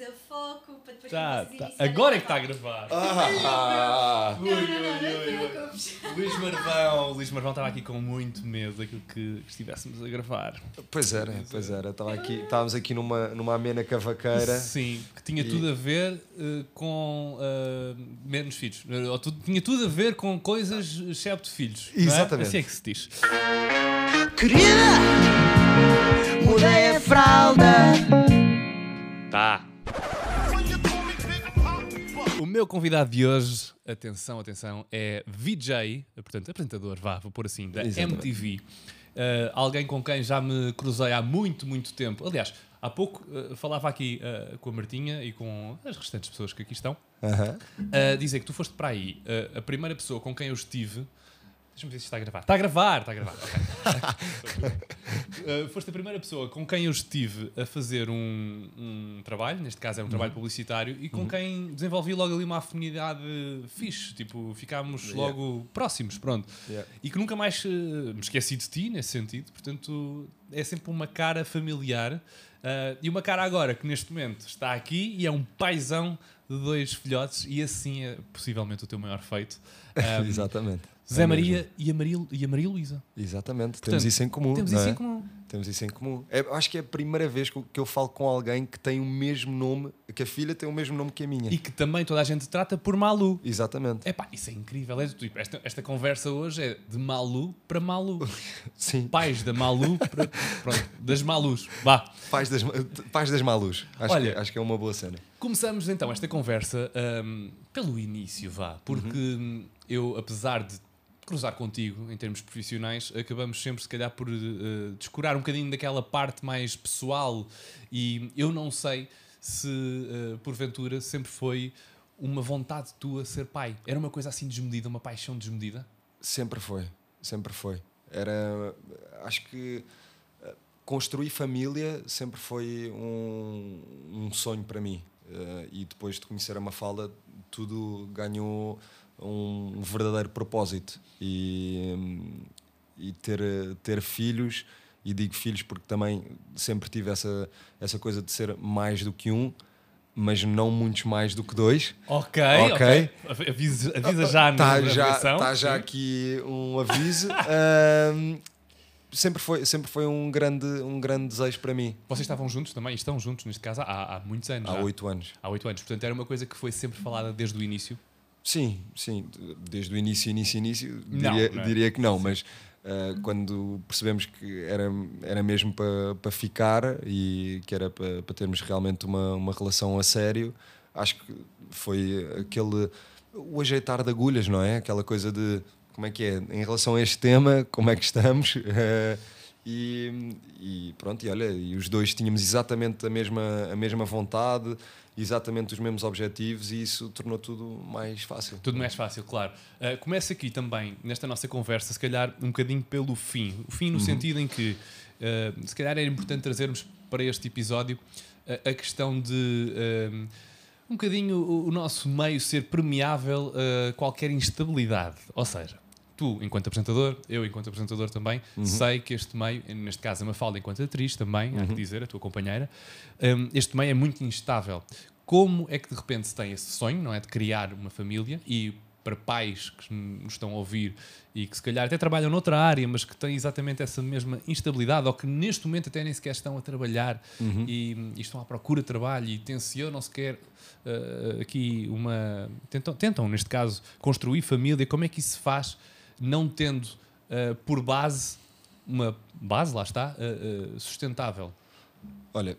fazer foco para depois Tá, tá. Agora é que está a gravar. Ah, Não, não, não, não te preocupes. Luís Marvão. Luís Marvão estava aqui com muito medo daquilo que estivéssemos a gravar. pois era, pois era. Estava aqui, estávamos aqui numa, numa amena cavaqueira. Sim, que tinha E- tudo a ver eh, com eh, menos filhos. Eh, ou tinha tudo a ver com coisas excepto filhos. não é? Exatamente. Assim é que se diz. Querida, mudei a fralda. Tá. Meu convidado de hoje, atenção, atenção, é VJ, portanto, apresentador, vá, vou pôr assim, da Exatamente. MTV. Uh, alguém com quem já me cruzei há muito, muito tempo. Aliás, há pouco uh, falava aqui uh, com a Martinha e com as restantes pessoas que aqui estão, Aham. a dizer que tu foste para aí a primeira pessoa com quem eu estive. Deixa-me ver se está a gravar. Está a gravar, está a gravar. ok. Uh, foste a primeira pessoa com quem eu estive a fazer um, um trabalho, neste caso é um trabalho publicitário, e com quem desenvolvi logo ali uma afinidade fixe. Tipo, ficámos Yeah. logo próximos, pronto. Yeah. E que nunca mais uh, me esqueci de ti nesse sentido. Portanto, é sempre uma cara familiar. Uh, e uma cara agora que neste momento está aqui e é um paizão de dois filhotes, e assim é possivelmente o teu maior feito. Um, Exatamente. Zé É Maria e a Maria, e a Maria Luísa. Exatamente. Portanto, temos isso em comum. Temos isso é? em comum. Temos isso em comum. É, acho que é a primeira vez que eu, falo com alguém que tem o mesmo nome, que a filha tem o mesmo nome que a minha. E que também toda a gente trata por Malu. Exatamente. Epá, isso é incrível. É, tipo, esta, esta conversa hoje é de Malu para Malu. Sim. Pais da Malu para. Pronto, das Malus. Vá. Pais das, pais das malus. Acho, Olha. que, acho que é uma boa cena. Começamos então esta conversa hum, pelo início, vá. Porque hum, eu, apesar de cruzar contigo em termos profissionais, acabamos sempre, se calhar, por uh, descurar um bocadinho daquela parte mais pessoal. E eu não sei se, uh, porventura, sempre foi uma vontade tua ser pai. Era uma coisa assim desmedida, uma paixão desmedida? Sempre foi, sempre foi. Era, acho que eh, construir família sempre foi um, um sonho para mim. Eh, e depois de conhecer a Mafalda, tudo ganhou um verdadeiro propósito. E, e ter, ter filhos, e digo filhos porque também sempre tive essa, essa coisa de ser mais do que um, mas não muitos mais do que dois. Ok, Ok. ok. Avisa, avisa já Está na Tá já, gravação. tá já aqui um aviso. Ahm, sempre, foi, sempre foi um grande, um grande desejo para mim. Vocês estavam juntos também? Estão juntos, neste caso, há, há muitos anos Há oito anos. Há oito anos. Portanto, era uma coisa que foi sempre falada desde o início. Sim, sim. Desde o início, início, início, Não, diria, não é? diria que não, mas ah, quando percebemos que era, era mesmo para para ficar e que era para, para termos realmente uma, uma relação a sério, acho que foi aquele. o ajeitar de agulhas, não é? Aquela coisa de como é que é, em relação a este tema, como é que estamos? Eh, e, e pronto, e olha, e os dois tínhamos exatamente a mesma, a mesma vontade, exatamente os mesmos objetivos, e isso tornou tudo mais fácil. Tudo mais fácil, claro. Uh, começa aqui também, nesta nossa conversa, se calhar um bocadinho pelo fim. O fim no sentido em que, uh, se calhar era importante trazermos para este episódio uh, a questão de um, um bocadinho o, o nosso meio ser permeável a qualquer instabilidade. Ou seja, tu, enquanto apresentador, eu, enquanto apresentador também, sei que este meio, neste caso a Mafalda, enquanto atriz também, há que dizer, a tua companheira, um, este meio é muito instável. Como é que de repente se tem esse sonho, não é? De criar uma família e para pais que nos estão a ouvir e que se calhar até trabalham noutra área, mas que têm exatamente essa mesma instabilidade ou que neste momento até nem sequer estão a trabalhar e, e estão à procura de trabalho e tensionam sequer uh, aqui uma. Tentam, tentam, neste caso, construir família. Como é que isso se faz não tendo uh, por base uma base, lá está, uh, uh, sustentável? Olha,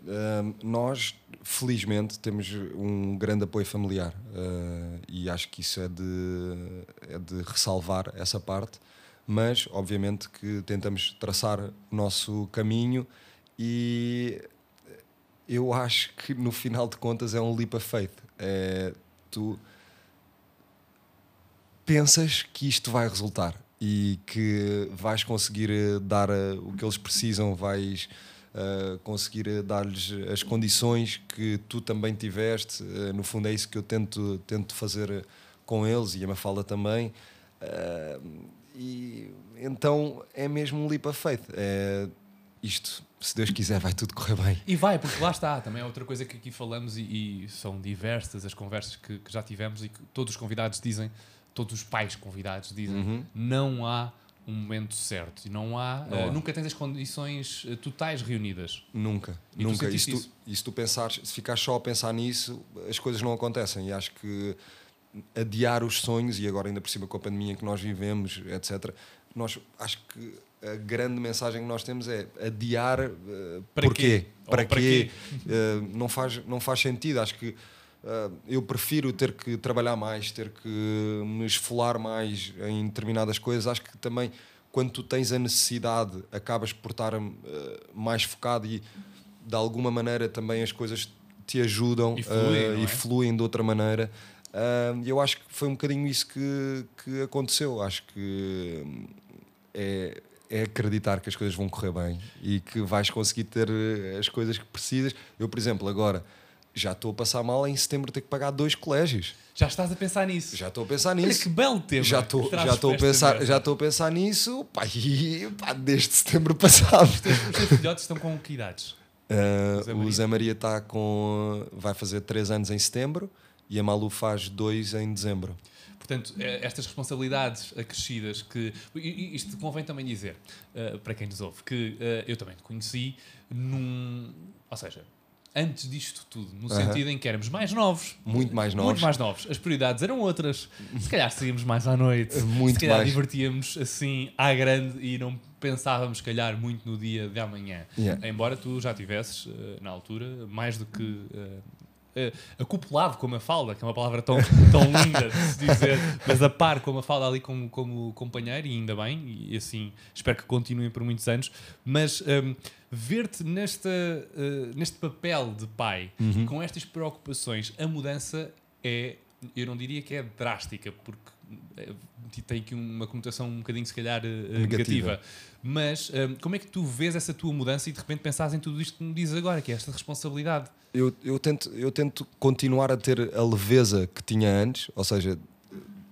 nós felizmente temos um grande apoio familiar e acho que isso é de, é de ressalvar essa parte, mas obviamente que tentamos traçar o nosso caminho e eu acho que no final de contas é um leap of faith. É, tu pensas que isto vai resultar e que vais conseguir eh, dar eh, o que eles precisam, vais uh, conseguir dar-lhes as condições que tu também tiveste. Uh, no fundo, é isso que eu tento, tento fazer com eles e a Mafalda também. Uh, e então é mesmo um leap of faith. É, isto, se Deus quiser, vai tudo correr bem. E vai, porque lá está, também é outra coisa que aqui falamos e, e são diversas as conversas que, que já tivemos e que todos os convidados dizem, todos os pais convidados dizem, Uhum. não há um momento certo e não há, Não eh, há. nunca tens as condições eh, totais reunidas. Nunca, E tu nunca. E sentiste se, tu, e se tu pensares, se ficares só a pensar nisso, as coisas não acontecem. E acho que adiar os sonhos, e agora ainda por cima com a pandemia em que nós vivemos, etc., nós acho que a grande mensagem que nós temos é adiar eh, Para porquê? quê? Para para quê? Eh, não, faz, não faz sentido. Acho que eh, eu prefiro ter que trabalhar mais, ter que me esfolar mais em determinadas coisas. Acho que também quando tu tens a necessidade, acabas por estar eh, mais focado e de alguma maneira também as coisas te ajudam E fluem, não e é? fluem de outra maneira. Ah, E eu acho que foi um bocadinho isso que, que aconteceu. Acho que hum, é, é acreditar que as coisas vão correr bem e que vais conseguir ter eh, as coisas que precisas. Eu, por exemplo, agora já estou a passar mal em setembro ter que pagar dois colégios. Já estás a pensar nisso. Já estou a pensar Olha nisso. que belo tema. Já estou já estou a pensar já estou a pensar nisso pá, e, pá, desde setembro passado. Os teus os teus filhotes estão com que idades? Uh, o. Zé Maria está com vai fazer 3 anos em setembro e a Malu faz 2 em dezembro. Portanto, eh, estas responsabilidades acrescidas que. Isto convém também dizer, eh, para quem nos ouve, que eh, eu também te conheci num. Ou seja, antes disto tudo, no Aham. sentido em que éramos mais novos. Muito mais novos. Muito mais novos. As prioridades eram outras. Se calhar saíamos mais à noite. Muito Se calhar mais. divertíamos assim à grande e não pensávamos, se calhar, muito no dia de amanhã. Yeah. Embora tu já tivesses, eh, na altura, mais do que. Eh, acoplado com a Mafalda, que é uma palavra tão, tão linda de se dizer, mas a par com a Mafalda ali como, como companheiro, e ainda bem, e assim espero que continuem por muitos anos. Mas hum, ver-te nesta, eh, neste papel de pai, Uhum. com estas preocupações, a mudança é, eu não diria que é drástica, porque tem aqui uma conotação um bocadinho, se calhar, eh, negativa. Negativa. Mas como é que tu vês essa tua mudança e de repente pensas em tudo isto que me dizes agora, que é esta responsabilidade? Eu, eu, tento, eu tento continuar a ter a leveza que tinha antes, ou seja,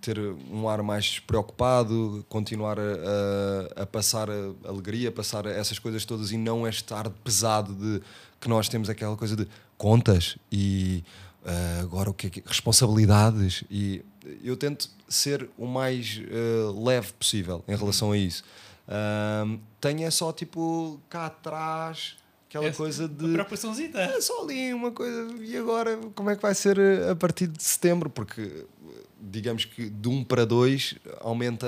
ter um ar mais despreocupado, continuar a, a- a passar a alegria, passar essas coisas todas e não este ar pesado de que nós temos aquela coisa de contas e ah, agora o que é que responsabilidades e eu tento ser o mais ah, leve possível em relação a isso. Ah, tenho é só tipo cá atrás aquela Essa- coisa Uma de preocupaçãozita. é só ali uma coisa. E agora, como é que vai ser eh, a partir de setembro? Porque, eh, digamos que de 1 para 2 aumenta.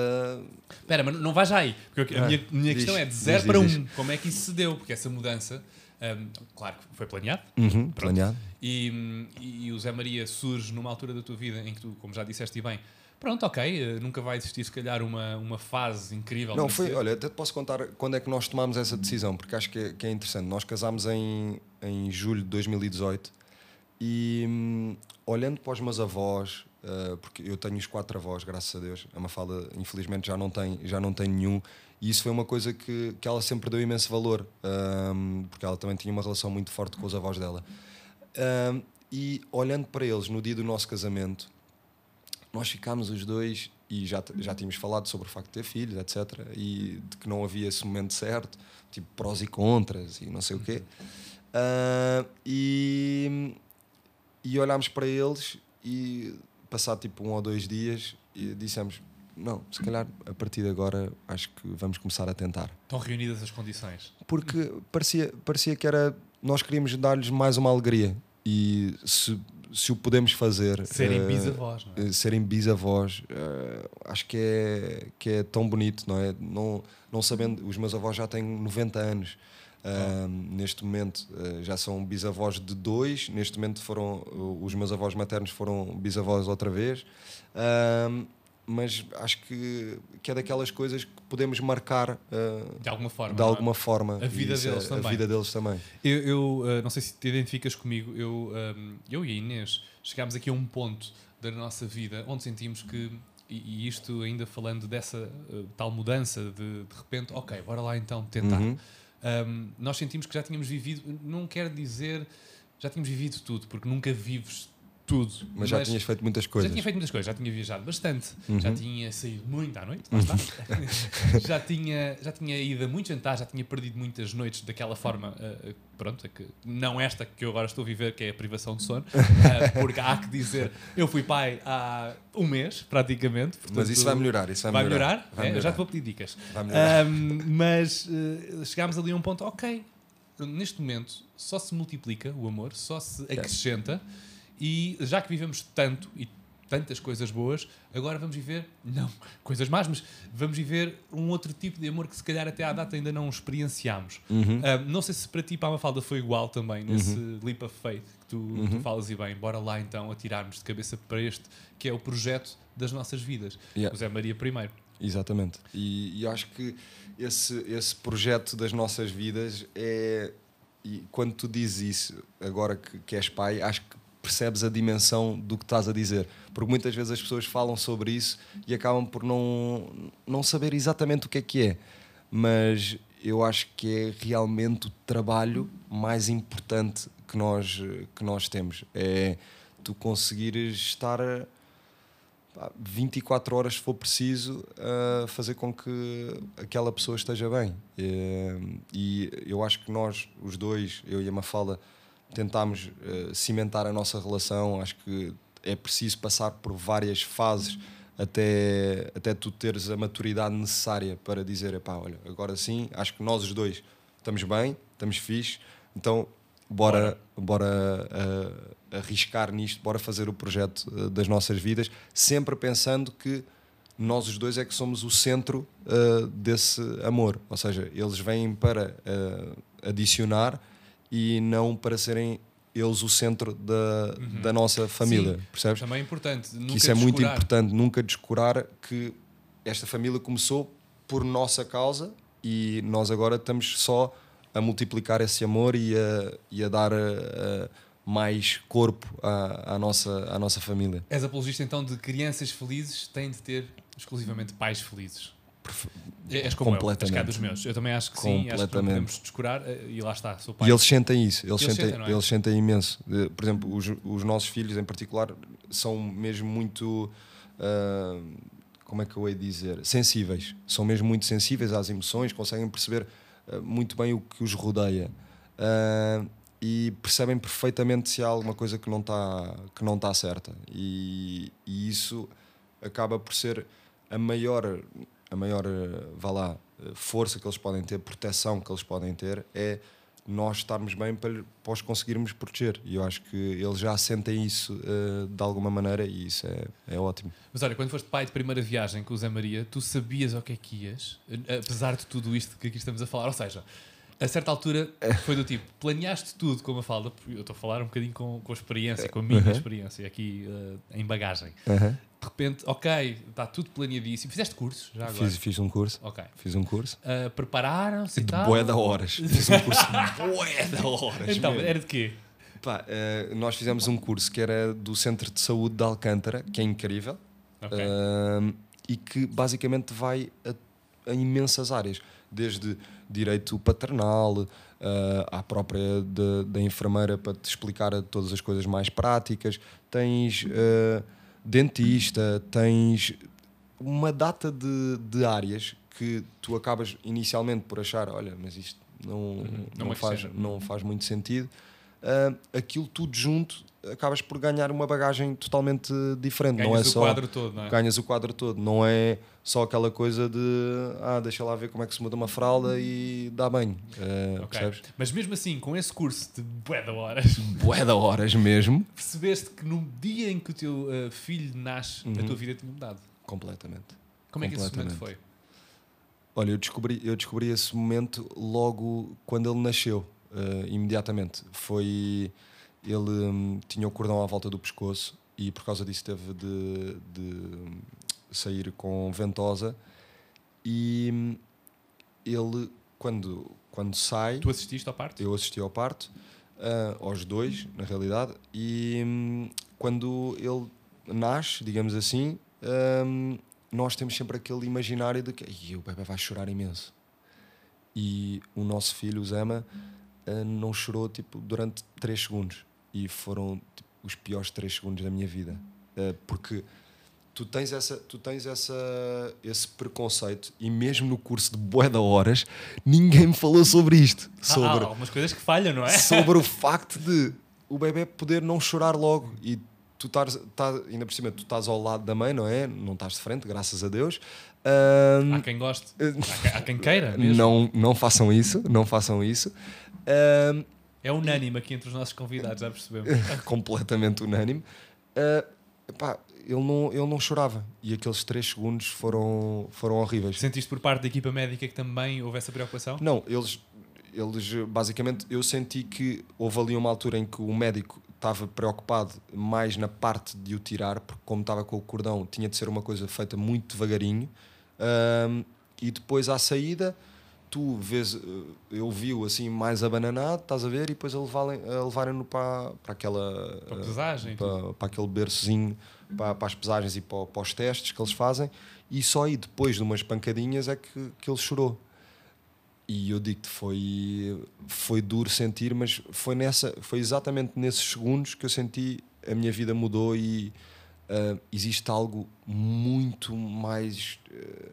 Espera, mas não vais já aí. Porque a Ah, minha, minha diz, questão é de diz, 0 diz, para 1. diz. Um. Como é que isso se deu? Porque essa mudança, claro que foi planeado. Uhum, planeado. E, e, o Zé Maria surge numa altura da tua vida em que tu, como já disseste e bem, pronto, ok, eh, nunca vai existir se calhar uma, uma fase incrível. Não, foi. Olha, até te posso contar quando é que nós tomámos essa decisão, porque acho que é, que é interessante. Nós casámos em, em julho de 2018 e hum, olhando para os meus avós, eh, porque eu tenho os quatro avós, graças a Deus, a Mafalda infelizmente já não tem, já não tem nenhum, e isso foi uma coisa que, que ela sempre deu imenso valor, hum, porque ela também tinha uma relação muito forte com os avós dela. Hum, e olhando para eles no dia do nosso casamento, nós ficámos os dois e já, já tínhamos falado sobre o facto de ter filhos, etc. E de que não havia esse momento certo, tipo prós e contras e não sei o quê. Ah, e, e olhámos para eles e passado tipo um ou dois dias dissemos não, se calhar a partir de agora acho que vamos começar a tentar Estão reunidas as condições. porque parecia, parecia que era nós queríamos dar-lhes mais uma alegria e se, se o podemos fazer Serem eh, bisavós, não é? eh, serem bisavós eh, acho que é, que é tão bonito não é não, não sabendo os meus avós já têm 90 anos ah, neste momento já são bisavós de dois neste momento foram os meus avós maternos foram bisavós outra vez Ah, mas acho que, que é daquelas coisas que podemos marcar ah, De alguma forma. de é? alguma forma A vida isso é- deles também. a vida deles também Eu, eu, uh, não sei se te identificas comigo, eu, um, eu e a Inês chegámos aqui a um ponto da nossa vida onde sentimos que, e, e isto ainda falando dessa uh, tal mudança de de repente, ok, bora lá então tentar. Uhum. Um, nós sentimos que já tínhamos vivido, não quer dizer já tínhamos vivido tudo, porque nunca vives tudo. Mas já tinhas feito muitas coisas. Já tinha feito muitas coisas, já tinha viajado bastante, Uhum. já tinha saído muito à noite, lá está. já, tinha, já tinha ido a muitos jantares, já tinha perdido muitas noites daquela forma, uh, pronto, é que não esta que eu agora estou a viver, que é a privação de sono, uh, porque há que dizer, eu fui pai há um mês, praticamente. Mas portanto, isso vai melhorar. Isso vai, Vai melhorar? Vai É, eu melhorar. já te vou pedir dicas. Vai melhorar. Ahm, mas eh, chegámos ali a um ponto, ok, neste momento só se multiplica o amor, só se acrescenta, e já que vivemos tanto e tantas coisas boas, agora vamos viver, não coisas más, mas vamos viver um outro tipo de amor que se calhar até à data ainda não experienciámos. Uhum. Ahm, não sei se para ti, para a Mafalda, foi igual também, nesse leap of faith que tu, Uhum. tu falas e bem. Bora lá então atirarmos de cabeça para este, que é o projeto das nossas vidas. Yeah. O Zé Maria primeiro. Exatamente. E, e acho que esse, esse projeto das nossas vidas é. E quando tu dizes isso, agora que, que és pai, acho que percebes a dimensão do que estás a dizer. Porque muitas vezes as pessoas falam sobre isso e acabam por não, não saber exatamente o que é que é. Mas eu acho que é realmente o trabalho mais importante que nós, que nós temos. É tu conseguires estar. a- pá, 24 horas, se for preciso, a fazer com que aquela pessoa esteja bem. Eh, E eu acho que nós, os dois, eu e a Mafalda, tentámos eh, cimentar a nossa relação. Acho que é preciso passar por várias fases até, até tu teres a maturidade necessária para dizer: epá, olha, agora sim, acho que nós os dois estamos bem, estamos fixe, então bora, bora ah, arriscar nisto, bora fazer o projeto ah, das nossas vidas, sempre pensando que nós os dois é que somos o centro ah, desse amor. Ou seja, eles vêm para adicionar e não para serem eles o centro da, da nossa família, Sim, percebes? Também é importante. isso é muito descurar. importante, nunca descurar que esta família começou por nossa causa e nós agora estamos só a multiplicar esse amor e a, e a dar eh, mais corpo à, à nossa, à nossa família. És apologista então de crianças felizes têm de ter exclusivamente pais felizes. É- És como eu, Completamente. cá dos meus. Eu também acho que sim, acho que podemos descurar eh, e lá está, sou pai. E eles sentem isso, eles, Eles sentem, sentem, é? eles sentem imenso. Por exemplo, os, os nossos filhos em particular são mesmo muito. ah, como é que eu hei dizer? Sensíveis. São mesmo muito sensíveis às emoções, conseguem perceber ah, muito bem o que os rodeia. Ah, e percebem perfeitamente se há alguma coisa que não está que não está certa. E, e isso acaba por ser a maior a maior eh, vá lá eh, força que eles podem ter, proteção que eles podem ter é nós estarmos bem para, para os conseguirmos proteger. E eu acho que eles já sentem isso eh, de alguma maneira e isso é, é ótimo. Mas olha, quando foste pai de primeira viagem com o Zé Maria, tu sabias ao que é que ias, apesar de tudo isto que aqui estamos a falar. Ou seja, a certa altura foi do tipo, planeaste tudo com uma falda, eu estou a falar um bocadinho com, com a experiência, com a minha experiência aqui eh, em bagagem. De repente, ok, está tudo planeadíssimo. Fizeste cursos já agora? Fiz, fiz um curso. Ok. Fiz um curso. Uh, Prepararam-se e De tal? bué da horas. Fiz um curso bué da horas. Então, mesmo. era de quê? Pá, eh, nós fizemos um curso que era do Centro de Saúde de Alcântara, que é incrível. Ok. Ahm, e que basicamente vai a, a imensas áreas, desde direito paternal, à própria da- da enfermeira para te explicar todas as coisas mais práticas, tens dentista, tens uma data de, de áreas que tu acabas inicialmente por achar, olha, mas isto não, Uhum. não não, faz, não faz muito sentido. Ah, aquilo tudo junto acabas por ganhar uma bagagem totalmente diferente. Ganhas não é o só quadro todo, não é? ganhas o quadro todo, não é só aquela coisa de ah, deixa lá ver como é que se muda uma fralda e dá banho. Ah, Ok. Percebes? Mas mesmo assim, com esse curso de bué de horas, Bué da horas mesmo. percebeste que no dia em que o teu uh, filho nasce, a Uhum. tua vida tinha mudado. Completamente. Como é que esse momento foi? Olha, eu descobri, eu descobri esse momento logo quando ele nasceu, eh, imediatamente. Foi. Ele hum, tinha o cordão à volta do pescoço e por causa disso teve de, de hum, sair com ventosa. E hum, ele, quando, quando sai, Tu assististe ao parto? eu assisti ao parto, ah, aos dois, na realidade, e hum, quando ele nasce, digamos assim, hum, nós temos sempre aquele imaginário de que "Ih, o bebê vai chorar imenso. E o nosso filho, o Zema, ah, não chorou tipo, durante 3 segundos. E foram tipo, os piores 3 segundos da minha vida. Uh, porque tu tens, essa, tu tens essa, esse preconceito e mesmo no curso de bué da horas ninguém me falou sobre isto. Sobre, Há algumas coisas que falham, não é? sobre o facto de o bebê poder não chorar logo e tu estás, tá, ainda por cima, tu estás ao lado da mãe, não é? Não estás de frente, graças a Deus. Ahm, Há quem goste, há quem, há quem queira. mesmo. não, não façam isso, não façam isso. Ahm, É unânime aqui entre os nossos convidados, já percebemos. completamente unânime. Ah, epá, ele, não, ele não chorava e aqueles 3 segundos foram, foram horríveis. Sentiste por parte da equipa médica que também houve essa preocupação? Não, eles, eles basicamente eu senti que houve ali uma altura em que o médico estava preocupado mais na parte de o tirar, porque como estava com o cordão, tinha de ser uma coisa feita muito devagarinho. Ahm, e depois à saída, tu vês, eh, eu vi-o assim mais abananado, estás a ver, e depois a levarem- levarem-no para, para aquela Para eh, pesagem para, para aquele berçozinho, para, para as pesagens e para, para os testes que eles fazem, e só aí depois de umas pancadinhas é que, que ele chorou. E eu digo-te, foi, foi duro sentir, mas foi, nessa, foi exatamente nesses segundos que eu senti a minha vida mudou e ah, existe algo muito mais ah,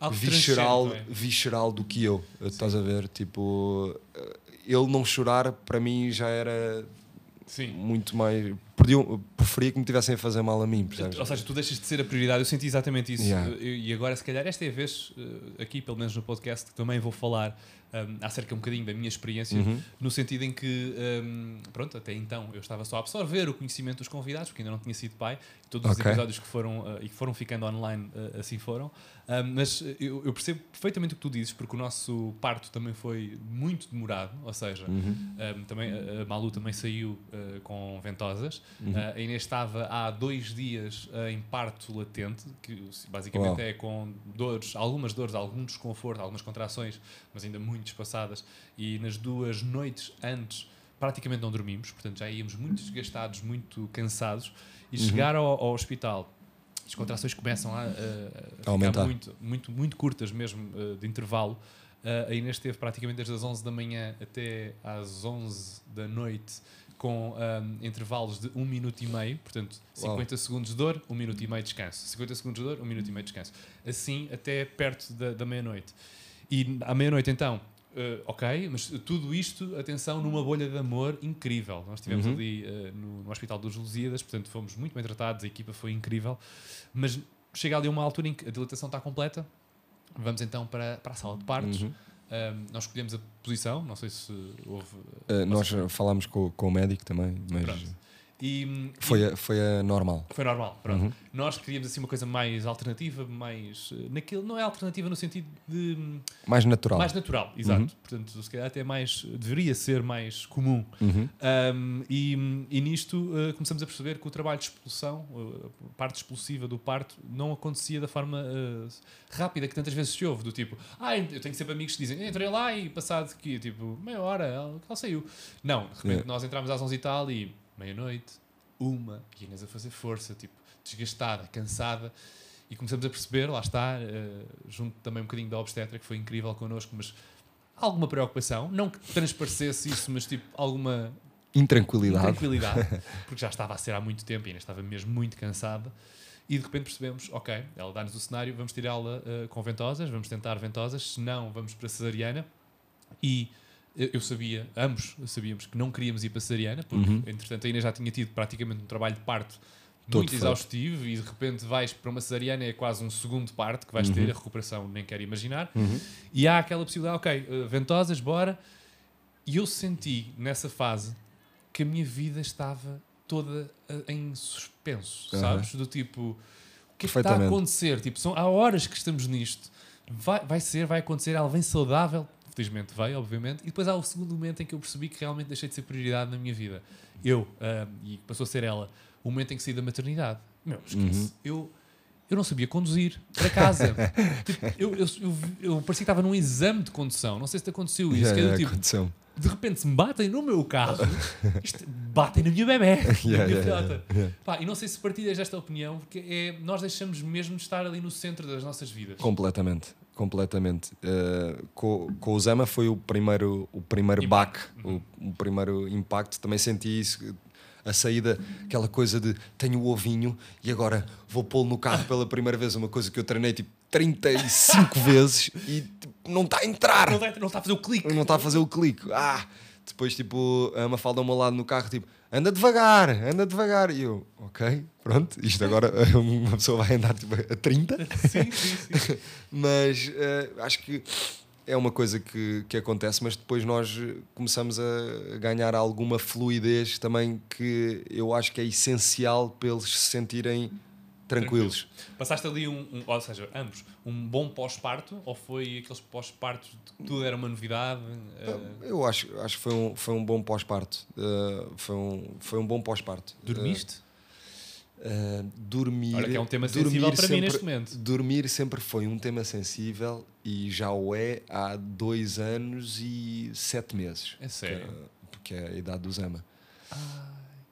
Algo visceral, é? visceral do que eu. Estás a ver? Tipo, ah, ele não chorar para mim já era Sim. muito mais. Preferia que me tivessem a fazer mal a mim, percebes? Ou seja, tu deixas de ser a prioridade. Eu senti exatamente isso. Yeah. E agora, se calhar, esta é a vez, aqui, pelo menos no podcast, que também vou falar um, acerca um bocadinho da minha experiência, Uhum. no sentido em que, um, pronto, até então eu estava só a absorver o conhecimento dos convidados, porque ainda não tinha sido pai. Todos os Ok. episódios que foram, uh, e que foram ficando online uh, assim foram. Um, mas eu, eu percebo perfeitamente o que tu dizes, porque o nosso parto também foi muito demorado, ou seja, Uhum. um, também, a- a Malu também saiu uh, com ventosas. Uhum. Uh, a Inês estava há dois dias uh, em parto latente, que basicamente Uau. é com dores, algumas dores, algum desconforto, algumas contrações, mas ainda muito espaçadas. E nas duas noites antes praticamente não dormimos, portanto já íamos muito desgastados, muito cansados. E Uhum. chegar ao, ao hospital, as contrações começam a, a- a ficar aumentar. muito, muito, muito curtas mesmo uh, de intervalo. Uh, a Inês esteve praticamente desde as 11 da manhã até às 11 da noite com um, intervalos de 1 minuto e meio, portanto Uau. 50 segundos de dor, 1 minuto e meio de descanso. 50 segundos de dor, 1 minuto e meio de descanso. Assim até perto da, da meia-noite. E à meia-noite então, uh, ok, mas tudo isto, atenção, numa bolha de amor incrível. Nós estivemos Uhum. ali uh, no, no Hospital dos Lusíadas, portanto fomos muito bem tratados, a equipa foi incrível, mas chega ali uma altura em que a dilatação está completa, vamos então para, para a sala de partos. Uhum. Um, nós escolhemos a posição, não sei se houve. Uh, nós falámos com, com o médico também, mas Pronto. E, foi, a, foi a normal. foi normal, pronto. Uhum. Nós queríamos assim uma coisa mais alternativa, mais. eh, Naquilo, não é alternativa no sentido de. Mais natural. Mais natural, exato. Uhum. Portanto, se calhar até mais. Deveria ser mais comum. Uhum. Um, e, e nisto uh, começamos a perceber que o trabalho de expulsão, uh, a parte explosiva do parto, não acontecia da forma uh, rápida que tantas vezes se ouve. Do tipo, ah, eu tenho sempre amigos que dizem, entrei lá e passado que tipo, meia hora, ela, ela saiu. Não, de repente Yeah. nós entramos às 11 e tal e meia-noite, uma, e Inês a fazer força, tipo, desgastada, cansada. E começamos a perceber, lá está, uh, junto também um bocadinho da obstetra, que foi incrível connosco, mas alguma preocupação, não que transparecesse isso, mas tipo, alguma Intranquilidade. tranquilidade, porque já estava a ser há muito tempo e ainda estava mesmo muito cansada. E de repente percebemos, ok, ela dá-nos o cenário, vamos tirá-la eh, com ventosas, vamos tentar ventosas, se não, vamos para cesariana. E eu sabia, ambos sabíamos que não queríamos ir para cesariana, porque Uhum. entretanto a Inês já tinha tido praticamente um trabalho de parto Todo muito feito. exaustivo e de repente vais para uma cesariana é quase um segundo parto que vais Uhum. ter, a recuperação nem quero imaginar. Uhum. E há aquela possibilidade, ok, eh, ventosas, bora. E eu senti nessa fase que a minha vida estava toda eh, em suspenso, sabes? Do tipo, o que é que está a acontecer? Tipo, são, há horas que estamos nisto. Vai, vai ser, vai acontecer, ela vem saudável. Felizmente veio, obviamente. E depois há o segundo momento em que eu percebi que realmente deixei de ser prioridade na minha vida. Eu, ah, e passou a ser ela, o momento em que saí da maternidade. Meu, esquece. Uhum. Eu, eu não sabia conduzir para casa. Tipo, eu, eu, eu, eu parecia que estava num exame de condução. Não sei se te aconteceu isso. Yeah, que é yeah, tipo, aconteceu. de repente se me batem no meu carro, isto, batem na minha bebé, na minha Yeah, yeah, filhota. yeah. Pá, e não sei se partilhas esta opinião, porque é, nós deixamos mesmo de estar ali no centro das nossas vidas. Completamente, completamente. Uh, com, com o Zema foi o primeiro, o primeiro Impacto. baque, o, o primeiro impacto. Também senti isso a saída, aquela coisa de tenho o ovinho e agora vou pô-lo no carro pela primeira vez, uma coisa que eu treinei tipo 35 vezes e tipo, não está a entrar. Não está não está a fazer o clique. Não está a fazer o clique. Ah! Depois, tipo, a Mafalda ao meu lado no carro, tipo, anda devagar, anda devagar. E eu, ok, pronto, isto agora uma pessoa vai andar tipo, a 30. Sim, sim, sim. mas eh, acho que é uma coisa que, que acontece, mas depois nós começamos a ganhar alguma fluidez também que eu acho que é essencial para eles se sentirem tranquilos. Passaste ali um, um- ou seja, ambos, um bom pós-parto ou foi aqueles pós-partos de que tudo era uma novidade? eh, Eu acho, acho que foi um, foi um bom pós-parto. Eh, foi, um, foi um bom pós-parto. dormiste? Eh, eh, dormir. Olha que é um tema dormir sensível para mim sempre- neste momento. Dormir sempre foi um tema sensível e já o é há dois anos e sete meses. É sério? Porque é a idade do Zema.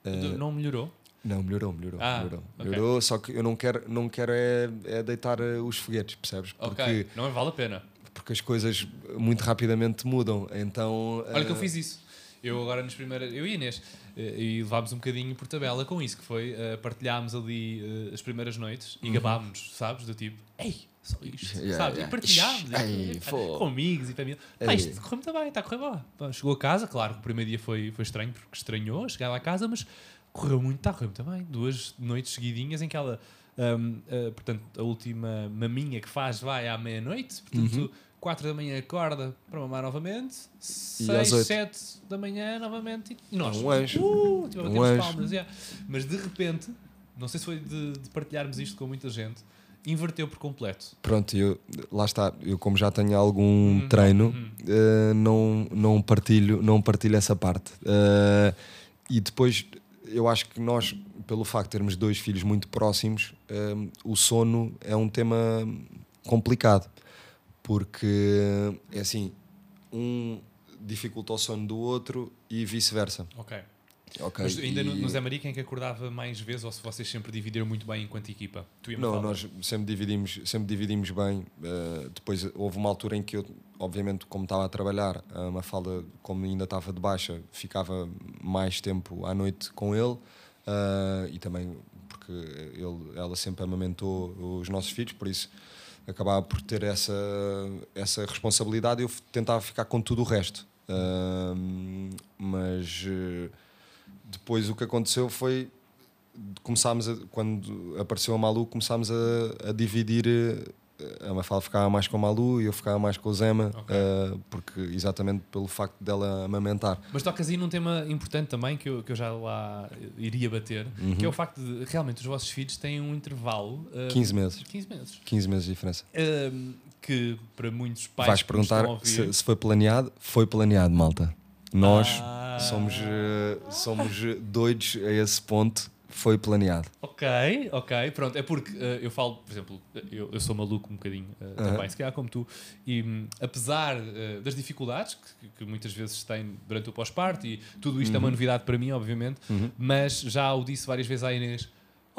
Do- Não melhorou? Não, melhorou, melhorou. Ah, melhorou, ok. melhorou, só que eu não quero, não quero é, é deitar eh, os foguetes, percebes? Porque, Ok, não vale a pena. porque as coisas muito rapidamente mudam. Então, Olha que eu eh, fiz isso. Eu agora nas primeiras. Eu e Inês. eh, E levámos um bocadinho por tabela com isso, que foi eh, partilhámos ali eh, as primeiras noites e gabámos, sabes? Do tipo, ei, só isto, Uhum. Yeah, sabes? yeah. E partilhámos ei, eh, com amigos e família. Pá, isto correu muito bem, está a correr bem. Pá, Chegou a casa, claro que o primeiro dia foi, foi estranho, porque estranhou chegar lá a casa, mas correu muito, está muito bem. Duas noites seguidinhas em que ela, hum, eh, portanto, a última maminha que faz vai à meia-noite, portanto, 4 da manhã acorda para mamar novamente, Uhum. E às 6, oito? 7 da manhã novamente, e nós, É um anjo. uh, tipo, a Um anjo. palmas, yeah. mas de repente, não sei se foi de, de partilharmos isto com muita gente, inverteu por completo. Pronto, eu, lá está. Eu, como já tenho algum Uhum, treino, uhum. eh, não, não, partilho, não partilho essa parte. Eh, e depois, eu acho que nós, pelo facto de termos dois filhos muito próximos, eh, o sono é um tema complicado. Porque, é assim, um dificulta o sono do outro e vice-versa. Ok. Ok, Mas ainda e- no Zé Maria, quem é que acordava mais vezes ou se vocês sempre dividiram muito bem enquanto equipa? Não, Mafalda? nós sempre dividimos, sempre dividimos bem. eh, depois houve uma altura em que eu, obviamente, como estava a trabalhar, a Mafalda, como ainda estava de baixa, ficava mais tempo à noite com ele eh, e também porque ele, ela sempre amamentou os nossos filhos, por isso acabava por ter essa, essa responsabilidade eu tentava ficar com tudo o resto. Ahm, mas eh, depois o que aconteceu foi começámos a, quando apareceu a Malu começámos a, a dividir eh, a Mafalda ficava mais com a Malu e eu ficava mais com o Zema Ok. eh, porque exatamente pelo facto dela amamentar Mas tocas aí num tema importante também que eu, que eu já lá iria bater, que é Uhum. o facto de realmente os vossos filhos têm um intervalo. ah, 15 meses 15 meses. 15 meses de diferença Ah, que para muitos pais. vais perguntar ouvir- se, se foi planeado foi planeado malta nós Ah. Somos eh, somos doidos a esse ponto. Foi planeado. Ok, ok, pronto. É porque eh, eu falo, por exemplo, eu, eu sou maluco um bocadinho eh, também, se calhar como tu, e hum, apesar eh, das dificuldades que, que muitas vezes tem durante o pós-parto, e tudo isto é Uhum. uma novidade para mim, obviamente, mas já o disse várias vezes à Inês: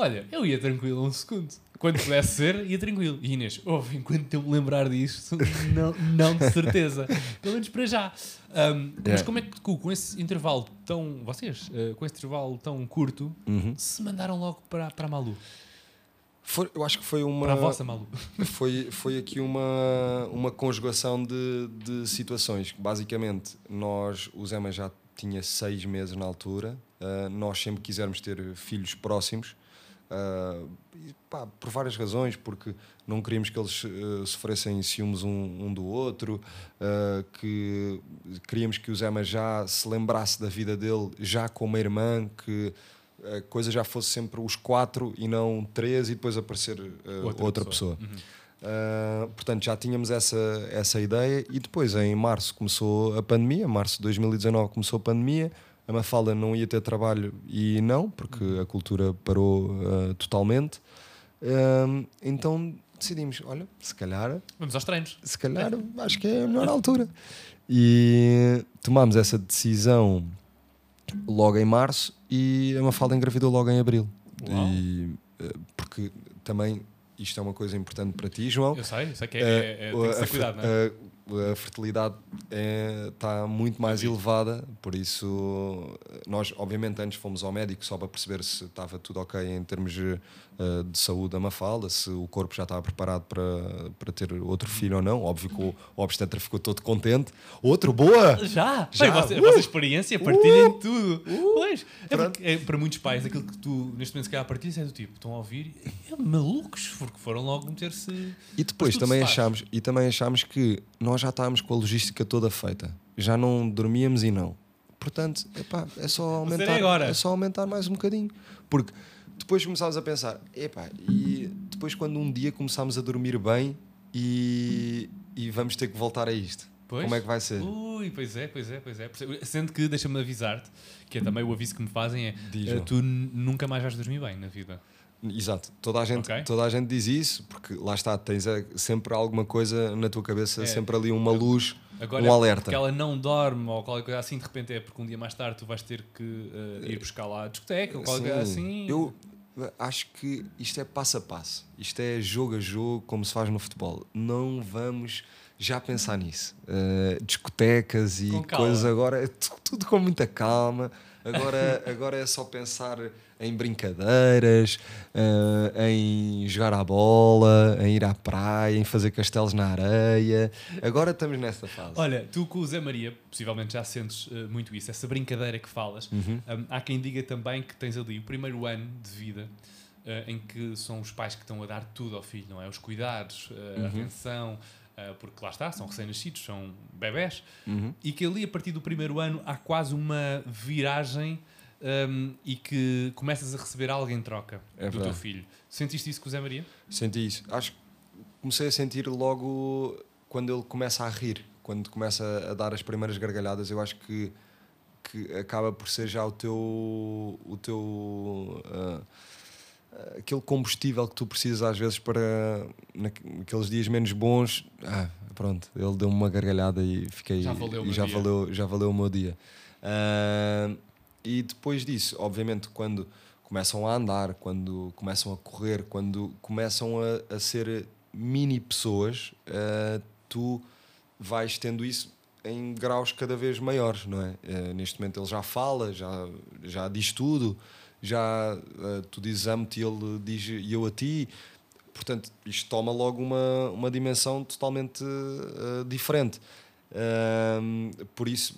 olha, eu ia tranquilo um segundo. Quando pudesse ser, ia tranquilo. E Inês, ouve, enquanto eu me lembrar disto, não, não de certeza. Pelo menos para já. Um, Mas Yeah. como é que com, esse intervalo tão. Vocês, eh, com esse intervalo tão curto, Uhum. se mandaram logo para, para a Malu? Foi- eu acho que foi uma Para a vossa Malu? foi, foi aqui uma, uma conjugação de, de situações. Basicamente, nós, o Zema já tinha seis meses na altura, ah, nós sempre quisermos ter filhos próximos, e, pá, por várias razões, porque não queríamos que eles ah, sofressem ciúmes um, um do outro, ah, que queríamos que o Zema já se lembrasse da vida dele já como irmã, que a coisa já fosse sempre os quatro e não três e depois aparecer ah, outra, pessoa. Uh, portanto, já tínhamos essa, essa ideia e depois em março começou a pandemia, março de 2019 começou a pandemia, a Mafalda não ia ter trabalho e não, porque a cultura parou uh, totalmente. Um, então decidimos, olha, se calhar, Vamos aos treinos. se calhar acho que é a melhor altura. E tomámos essa decisão logo em março e a Mafalda engravidou logo em abril. Uau. E, uh, porque também isto é uma coisa importante para ti, João. Eu sei, eu sei que é, Uh, é, é, tem que fa- cuidado, não é? Uh, a fertilidade está muito mais elevada, por isso nós obviamente antes fomos ao médico só para perceber se estava tudo ok em termos de, eh, de saúde da Mafalda, se o corpo já estava preparado para, para ter outro filho ou não. Óbvio que o, o obstetra ficou todo contente. Outro, boa! Já! Já. Bem, a Uh! vossa experiência, partilhem tudo. Uh! Pois, é é, para muitos pais, aquilo que tu neste momento se calhar partilhas é do tipo, estão a ouvir, é malucos, porque foram logo meter-se. E depois também achámos, e também achámos que nós já estávamos com a logística toda feita. Já não dormíamos e não. Portanto, epá, é só aumentar, agora. é só aumentar mais um bocadinho. Porque depois começámos a pensar, epá, e depois quando um dia começámos a dormir bem e, e vamos ter que voltar a isto. Pois. Como é que vai ser? Ui, pois é, pois é, pois é. Sendo que, deixa-me avisar-te, que é também o aviso que me fazem é eh, tu nunca mais vais dormir bem na vida. Exato, toda a, gente, Ok. toda a gente diz isso, porque lá está, tens eh, sempre alguma coisa na tua cabeça, É. sempre ali uma luz, Agora, um alerta. porque ela não dorme ou qualquer coisa assim, de repente é porque um dia mais tarde tu vais ter que eh, ir buscar lá a discoteca ou qualquer coisa Sim. assim. Eu acho que isto é passo a passo. Isto é jogo a jogo, como se faz no futebol. Não vamos já pensar nisso. Uh, discotecas e coisas agora, tu- tudo com muita calma. Agora, agora é só pensar em brincadeiras, uh, em jogar à bola, em ir à praia, em fazer castelos na areia. Agora estamos nessa fase. Olha, tu com o Zé Maria, possivelmente já sentes eh, muito isso, essa brincadeira que falas. Uhum. Um, há quem diga também que tens ali o primeiro ano de vida eh, em que são os pais que estão a dar tudo ao filho, não é? Os cuidados, eh, Uhum. a atenção, porque lá está, são recém-nascidos, são bebés, Uhum. e que ali a partir do primeiro ano há quase uma viragem um, e que começas a receber algo em troca É do teu verdade. filho. Sentiste isso com o Zé Maria? Senti isso. Acho que comecei a sentir logo quando ele começa a rir, quando começa a dar as primeiras gargalhadas. Eu acho que, que acaba por ser já o teu. O teu ah, ah, aquele combustível que tu precisas às vezes para naque- naqueles dias menos bons. Ah, pronto, ele deu uma gargalhada e fiquei. Já valeu e já dia. valeu, já valeu o meu dia. Ah, e depois disso, obviamente, quando começam a andar, quando começam a correr, quando começam a, a ser mini pessoas, ah, tu vais tendo isso em graus cada vez maiores, não é? Eh, neste momento ele já fala, já, já diz tudo, já eh, tu dizes amo-te e ele diz eu a ti. Portanto, isto toma logo uma, uma dimensão totalmente eh, diferente. Ahm, por isso,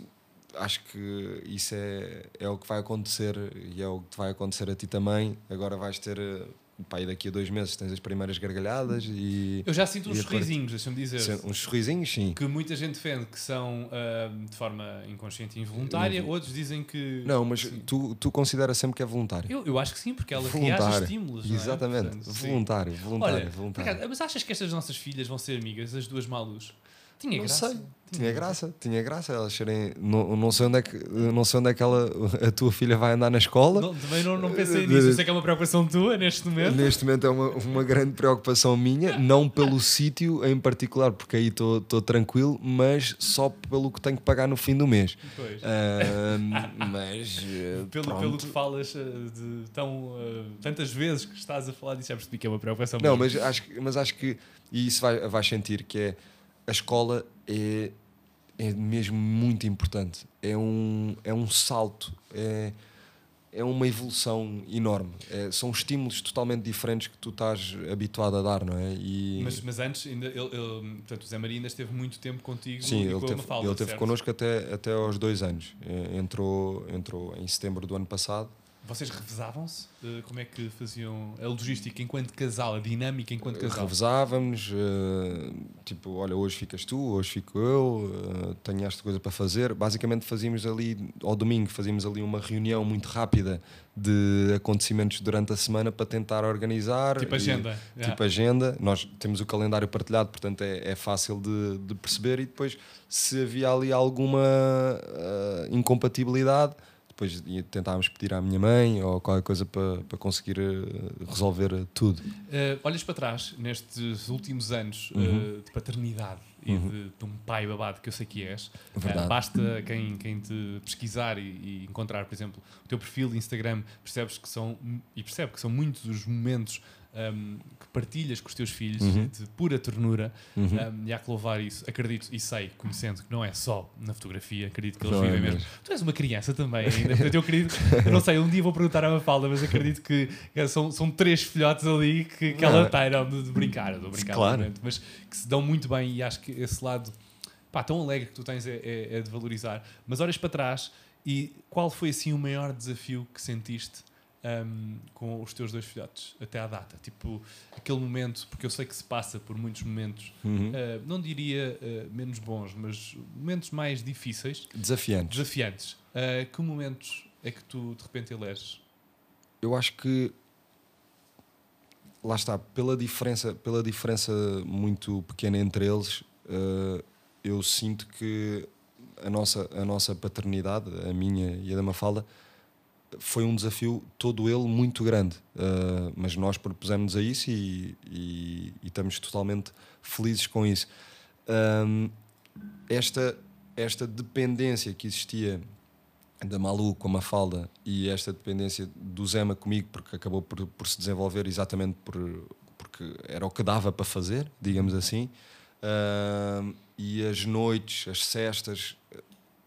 acho que isso é, é o que vai acontecer e é o que vai acontecer a ti também. Agora vais ter, e daqui a dois meses tens as primeiras gargalhadas e Eu já sinto uns sorrisinhos, deixa-me dizer. Uns sorrisinhos, sim. Que muita gente defende que são ah, de forma inconsciente e involuntária, outros dizem que. Não, mas Sim. tu, tu consideras sempre que é voluntário. Eu, eu acho que sim, porque ela reage a voluntário. estímulos. é? Exatamente. Portanto, sim. voluntário, voluntário, Olha, voluntário. mas achas que estas nossas filhas vão ser amigas, as duas malus? Tinha Não graça. sei. Tinha graça, tinha graça elas serem. Não, não, sei onde é que, não sei onde é que ela, a tua filha vai andar na escola. Não, também não, não pensei nisso. Eu sei que é uma preocupação tua neste momento. Neste momento é uma, uma grande preocupação minha, não pelo sítio em particular, porque aí estou tranquilo, mas só pelo que tenho que pagar no fim do mês. Pois. Ahm, mas eh, Pelo, pronto. pelo que falas eh, de tão, eh, tantas vezes que estás a falar disso, já percebi que é uma preocupação. Não, mesmo. mas acho, que- mas acho que e isso vai, vais sentir que é a escola é, é mesmo muito importante. É um, é um salto, é, é uma evolução enorme. É- são estímulos totalmente diferentes que tu estás habituado a dar, não é? E, Mas, mas antes, ainda, ele, ele- portanto, o Zé Maria ainda esteve muito tempo contigo sim, e ele teve, Mafalda, ele teve certo? connosco até, até aos dois anos. Eh, Entrou, entrou em setembro do ano passado. Vocês revezavam-se? Eh, Como é que faziam a logística enquanto casal, a dinâmica enquanto casal? Revezávamos, eh, tipo, olha, hoje ficas tu, hoje fico eu, eh, tenho esta coisa para fazer. Basicamente fazíamos ali, ao domingo, fazíamos ali uma reunião muito rápida de acontecimentos durante a semana para tentar organizar. Tipo e- agenda. Tipo agenda. Nós temos o calendário partilhado, portanto é, é fácil de, de perceber e depois se havia ali alguma eh, incompatibilidade, depois tentávamos pedir à minha mãe ou qualquer coisa para, para conseguir eh, resolver eh, tudo. Eh, olhas para trás, nestes últimos anos Uhum. de paternidade e de, de um pai babado que eu sei que és, Verdade. basta quem, quem te pesquisar e, e encontrar, por exemplo, o teu perfil de Instagram, percebes que são, e percebe que são muitos os momentos um, que partilhas com os teus filhos, Uhum. de pura ternura, Uhum. um, e há que louvar isso. Acredito e sei, conhecendo que não é só na fotografia, acredito que eles Não é vivem mesmo. mesmo. Tu és uma criança também, ainda. Portanto, eu acredito, eu não sei, um dia vou perguntar a Mafalda, mas acredito que são, são três filhotes ali que, que ela Não. tem, não, de, de brincar, a brincar, Claro. mas que se dão muito bem e acho que esse lado pá, tão alegre que tu tens é, é- é de valorizar. Mas olhas para trás e qual foi assim o maior desafio que sentiste hum, com os teus dois filhotes até à data? Tipo, aquele momento, porque eu sei que se passa por muitos momentos, Uhum. uh, não diria uh, menos bons, mas momentos mais difíceis, Desafiantes. desafiantes. Uh, que momentos é que tu de repente eleges? Eu acho que lá está, pela diferença, pela diferença muito pequena entre eles, eu sinto que a nossa, a nossa paternidade, a minha e a da Mafalda, foi um desafio todo ele muito grande. Eh, mas nós propusemos a isso e, e- e estamos totalmente felizes com isso. Ahm, esta, esta dependência que existia da Malu com a Mafalda e esta dependência do Zema comigo, porque acabou por, por se desenvolver exatamente por, porque era o que dava para fazer, digamos assim. Ahm, e as noites, as cestas,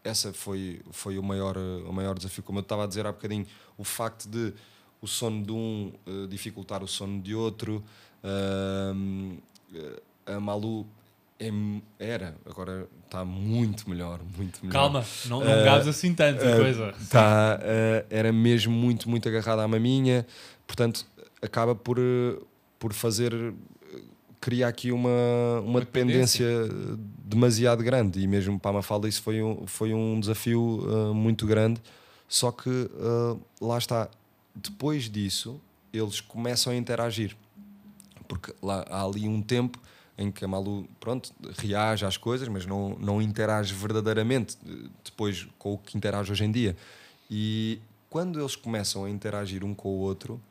essa foi, foi o, maior, o maior desafio. Como eu estava a dizer há bocadinho, o facto de o sono de um eh, dificultar o sono de outro. Eh, a Malu é- era, agora está muito melhor, muito melhor. Calma, não, não Uh, gabes assim tanto a Uh, coisa. tá, uh, era mesmo muito, muito agarrada à maminha, portanto, acaba por, uh, por fazer. Criar aqui uma, uma dependência. dependência demasiado grande, e mesmo para a Mafalda isso foi um, foi um desafio uh, muito grande. Só que uh, lá está, depois disso, eles começam a interagir, porque lá há ali um tempo em que a Malu pronto, reage às coisas, mas não, não interage verdadeiramente eh, depois com o que interage hoje em dia. E quando eles começam a interagir um com o outro,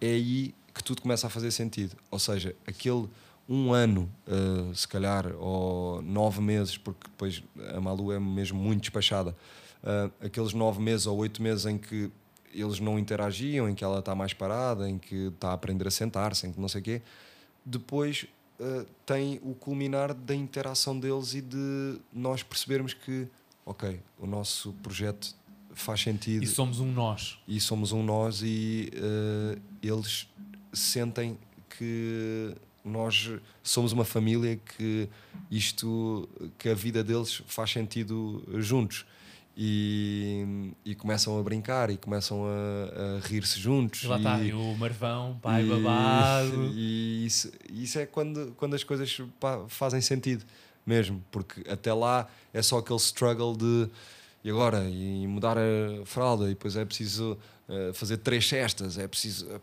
é aí que tudo começa a fazer sentido. Ou seja, aquele um ano, eh, se calhar, ou nove meses, porque depois a Malu é mesmo muito despachada, eh, aqueles nove meses ou oito meses em que eles não interagiam, em que ela está mais parada, em que está a aprender a sentar-se, em que não sei o quê, depois uh, tem o culminar da interação deles e de nós percebermos que, ok, o nosso projeto faz sentido E somos um nós. e somos um nós e uh, eles sentem que nós somos uma família que isto que a vida deles faz sentido juntos e, e começam a brincar e começam a, a rir-se juntos E lá está, e- e o Marvão, pai e- babado. E isso, isso é quando, quando as coisas fazem sentido mesmo, porque até lá é só aquele struggle de e agora e mudar a fralda e depois é preciso eh, fazer três cestas, é preciso. eh,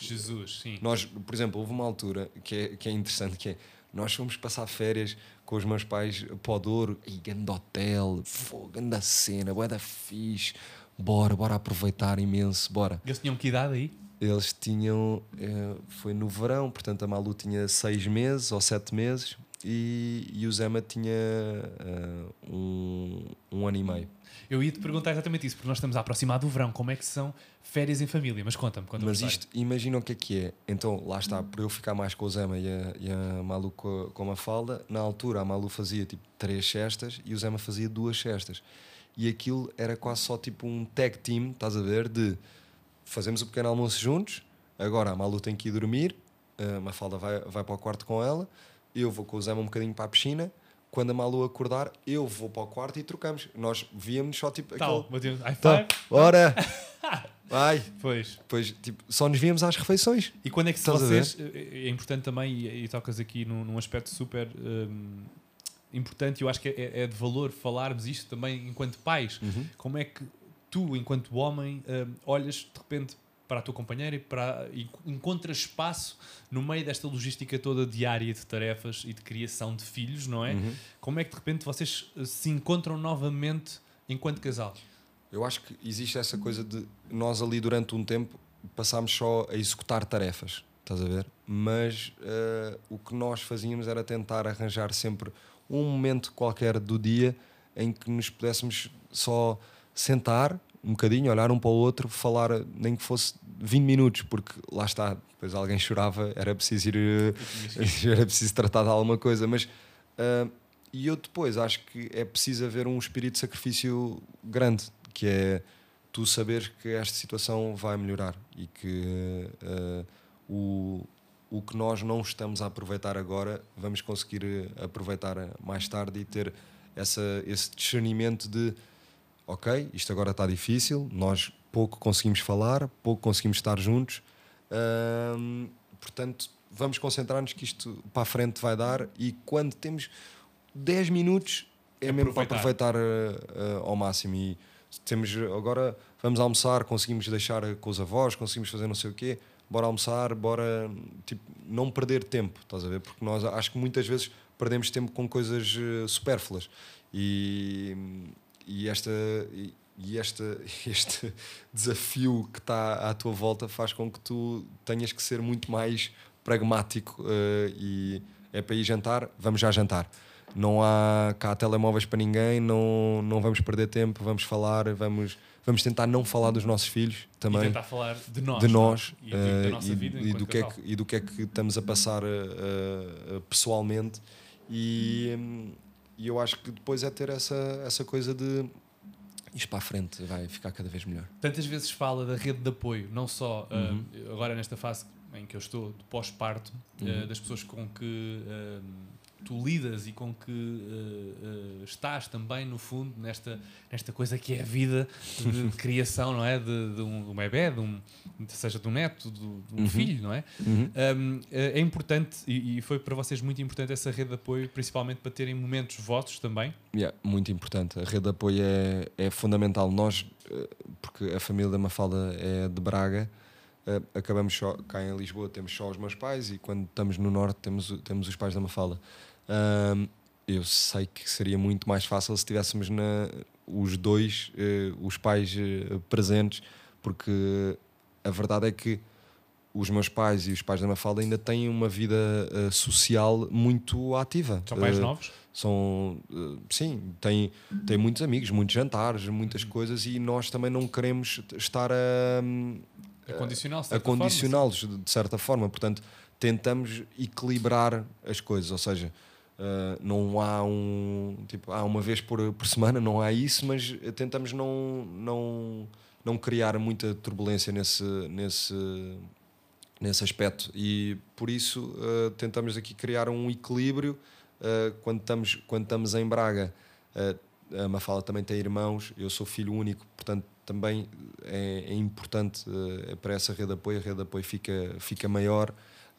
Jesus, sim. Nós, por exemplo, houve uma altura que é, que é interessante que é nós fomos passar férias com os meus pais para o Douro, e grande hotel, fogo, grande cena, boa da fixe, bora, bora aproveitar imenso, bora. Eles tinham que idade aí? Eles tinham. eh, foi no verão, portanto a Malu tinha seis meses ou sete meses e, e o Zema tinha eh, um, um ano e meio. Eu ia te perguntar exatamente isso, porque nós estamos a aproximar do verão. Como é que são férias em família? Mas conta-me, conta-me. a Mas isto, imagina o que é que é. Então, lá está, por eu ficar mais com o Zema e a, e a Malu com a, com a falda, na altura a Malu fazia tipo três cestas e o Zema fazia duas cestas. E aquilo era quase só tipo um tag team, estás a ver? De fazemos o pequeno almoço juntos, agora a Malu tem que ir dormir, a Mafalda vai, vai para o quarto com ela, eu vou com o Zema um bocadinho para a piscina. Quando a Malu acordar, eu vou para o quarto e trocamos. Nós víamos só tipo Tal, aquele. High five. ora! Vai! Pois. Depois, tipo, só nos víamos às refeições. E quando é que Estás a vocês. É importante também, e, e tocas aqui num, num aspecto super hum, importante, eu acho que é, é de valor falarmos isto também enquanto pais. Como é que tu, enquanto homem, hum, olhas de repente para a tua companheira e, para, e encontras espaço no meio desta logística toda diária de tarefas e de criação de filhos, não é? Uhum. Como é que de repente vocês eh, se encontram novamente enquanto casal? Eu acho que existe essa coisa de nós ali durante um tempo passámos só a executar tarefas, estás a ver? Mas eh, o que nós fazíamos era tentar arranjar sempre um momento qualquer do dia em que nos pudéssemos só sentar um bocadinho, olhar um para o outro, falar nem que fosse 20 minutos, porque lá está, depois alguém chorava, era preciso ir, eh, era preciso tratar de alguma coisa, mas ah, e eu depois acho que é preciso haver um espírito de sacrifício grande, que é tu saberes que esta situação vai melhorar e que ah, o, o que nós não estamos a aproveitar agora, vamos conseguir aproveitar mais tarde e ter essa, esse discernimento de ok, isto agora está difícil, nós pouco conseguimos falar, pouco conseguimos estar juntos, hum, portanto, vamos concentrar-nos que isto para a frente vai dar e quando temos 10 minutos é mesmo para aproveitar. uh, uh, ao máximo. E temos agora vamos almoçar, conseguimos deixar com os avós, conseguimos fazer não sei o quê, bora almoçar, bora tipo, não perder tempo, estás a ver? Porque nós acho que muitas vezes perdemos tempo com coisas uh, supérfluas. E, e esta e, e este, desafio que está à tua volta faz com que tu tenhas que ser muito mais pragmático uh, e é para ir jantar, vamos já jantar. Não há cá telemóveis para ninguém, não, não vamos perder tempo, vamos falar, vamos, vamos tentar não falar dos nossos filhos também. E tentar falar de nós. De nós e, da uh, nossa e, vida e do que é que, e do que é que estamos a passar uh, pessoalmente. E, hum, e eu acho que depois é ter essa, essa coisa de isto para a frente vai ficar cada vez melhor. Tantas vezes fala da rede de apoio, não só Uhum. uh, agora nesta fase em que eu estou, de pós-parto, uh, Uhum. das pessoas com que uh, tu lidas e com que uh, uh, estás também, no fundo, nesta, nesta coisa que é a vida de, criação, não é? De, de um, bebê, de um, seja de um neto, de, de um Uhum. filho, não é? Um, é importante e, e foi para vocês muito importante essa rede de apoio, principalmente para terem momentos vossos também. Yeah, muito importante. A rede de apoio é, é fundamental. Nós, eh, porque a família da Mafalda é de Braga, eh, acabamos só, cá em Lisboa temos só os meus pais e quando estamos no Norte temos, temos os pais da Mafalda. Ahm, eu sei que seria muito mais fácil se tivéssemos na, os dois, eh, os pais eh, presentes, porque a verdade é que os meus pais e os pais da Mafalda ainda têm uma vida eh, social muito ativa. São pais novos. são sim têm tem muitos amigos muitos jantares muitas Uhum. coisas e nós também não queremos estar a, A de a certa forma, condicioná-los de certa forma portanto tentamos equilibrar as coisas ou seja eh, não há um tipo há uma vez por, por semana não há isso mas tentamos não não não criar muita turbulência nesse nesse nesse aspecto. E por isso eh, tentamos aqui criar um equilíbrio eh, quando estamos quando estamos em Braga. A Mafala também tem irmãos eu sou filho único portanto também é, é importante eh, para essa rede de apoio a rede de apoio fica fica maior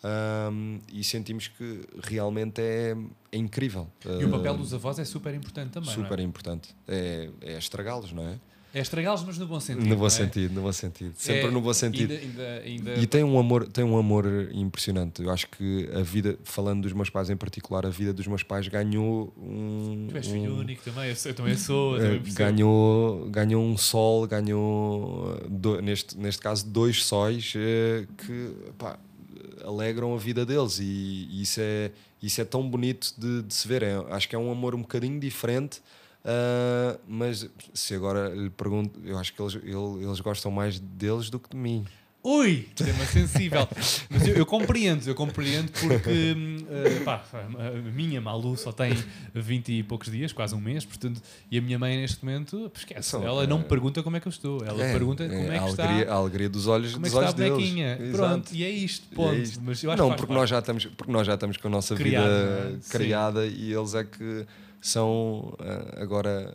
ahm, e sentimos que realmente é, é incrível E o papel dos avós é super importante também. não é? super importante é, é estragá-los não é É estragá-los, mas no bom sentido. no bom é? sentido no bom sentido sempre É, no bom sentido Ainda, ainda, ainda e tem um amor tem um amor impressionante eu acho que a vida falando dos meus pais em particular a vida dos meus pais ganhou um, Tu és um- filho único também, eu, sou- eu também sou. eu eh, também ganhou ganhou um sol ganhou do- neste neste caso dois sóis eh, que pá, alegram a vida deles e, e isso é isso é tão bonito de, de se ver. É- acho que é um amor um bocadinho diferente ah, mas se agora lhe pergunto eu acho que eles, ele- eles gostam mais deles do que de mim Ui, tema sensível. Mas eu, eu compreendo, eu compreendo porque eh, pá, a minha Malu só tem 20 e poucos dias, quase um mês, portanto, e a minha mãe neste momento, esquece, São, ela não me eh, pergunta como é que eu estou, ela pergunta como é, a que alegria, está. a alegria dos olhos Como é que está a olhos deles. bonequinha? Exato. Pronto, e é isto, é ponto. isto. Mas eu acho não, que porque parte. nós, já estamos, porque nós já estamos com a nossa vida é? Sim. criada e eles é que são ah, agora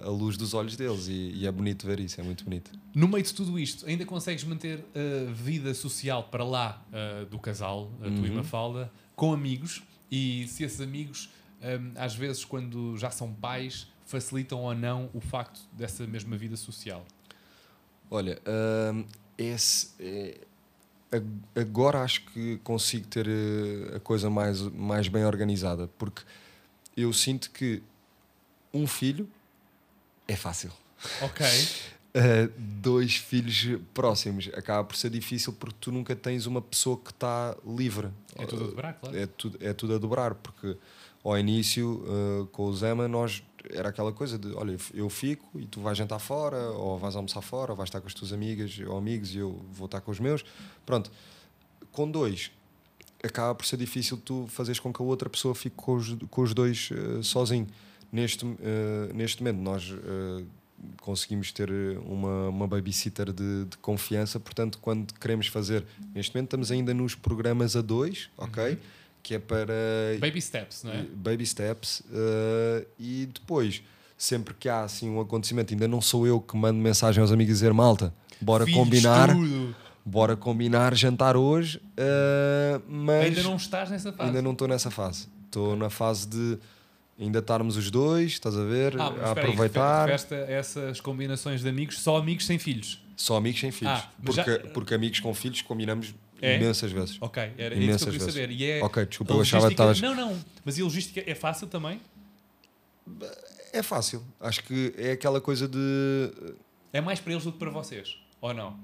ah, a luz dos olhos deles e, e é bonito ver isso, é muito bonito. No meio de tudo isto, ainda consegues manter a vida social para lá do casal, a tua Uhum. irmã Falda, com amigos e se esses amigos, às vezes, quando já são pais, facilitam ou não o facto dessa mesma vida social. Olha, hum, esse, é- ag- agora acho que consigo ter eh, a coisa mais, mais bem organizada, porque eu sinto que um filho é fácil. Ok. Uh, dois filhos próximos acaba por ser difícil porque tu nunca tens uma pessoa que está livre. É tudo a dobrar, claro. É tudo, é tudo a dobrar, porque ao início, uh, com o Zema, nós era aquela coisa de: olha, eu fico e tu vais jantar fora, ou vais almoçar fora, ou vais estar com as tuas amigas ou amigos e eu vou estar com os meus. Pronto. Com dois, acaba por ser difícil tu fazeres com que a outra pessoa fique com os, com os dois eh, sozinho. Neste, eh, neste momento, nós eh, conseguimos ter uma, uma babysitter de, de confiança, portanto, quando queremos fazer, neste momento, estamos ainda nos programas a dois, ok? Que é para Baby steps, não é? baby steps e depois sempre que há assim um acontecimento ainda não sou eu que mando mensagem aos amigos dizer malta bora Filhos, combinar tudo. Bora combinar jantar hoje eh, mas Ainda não estás nessa fase. ainda não estou nessa fase estou na fase de ainda estarmos os dois estás a ver Ah, a aí, aproveitar refere-te a essas combinações de amigos, só amigos sem filhos. só amigos sem filhos Ah, mas já- porque, porque amigos com filhos combinamos É? imensas vezes Ok, era isso que eu Imensas queria vezes. saber. E é Ok, desculpa, eu achava que estavas- Não, não, mas e a logística é fácil também? é fácil acho que é aquela coisa de É mais para eles do que para vocês, ou não?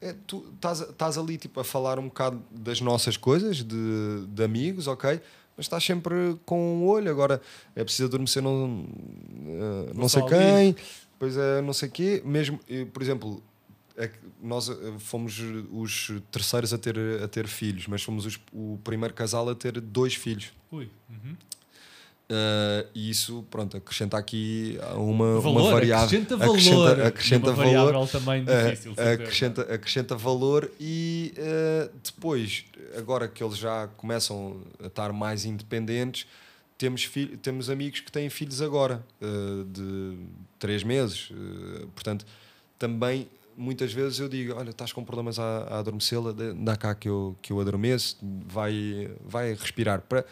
É, tu estás, ali tipo, a falar um bocado das nossas coisas, de, de amigos, ok? Mas estás sempre com o olho. Agora é preciso adormecer não, eh, não sei quem, depois é não sei quê. Mesmo, eh, por exemplo, é nós eh, fomos os terceiros a ter, a ter filhos, mas fomos os- o primeiro casal a ter dois filhos. Ui. uhum. Eh, e isso, pronto, acrescenta aqui uma, Valor, uma variável. acrescenta valor. Acrescenta, acrescenta valor. também Uh, difícil. saber. acrescenta, acrescenta valor e uh, depois, agora que eles já começam a estar mais independentes, temos, temos amigos que têm filhos agora, uh, de três meses. uh, portanto, também muitas vezes eu digo: Olha, estás com problemas a, a adormecê-la, dá cá que eu, que eu adormeço, vai, vai respirar. Para,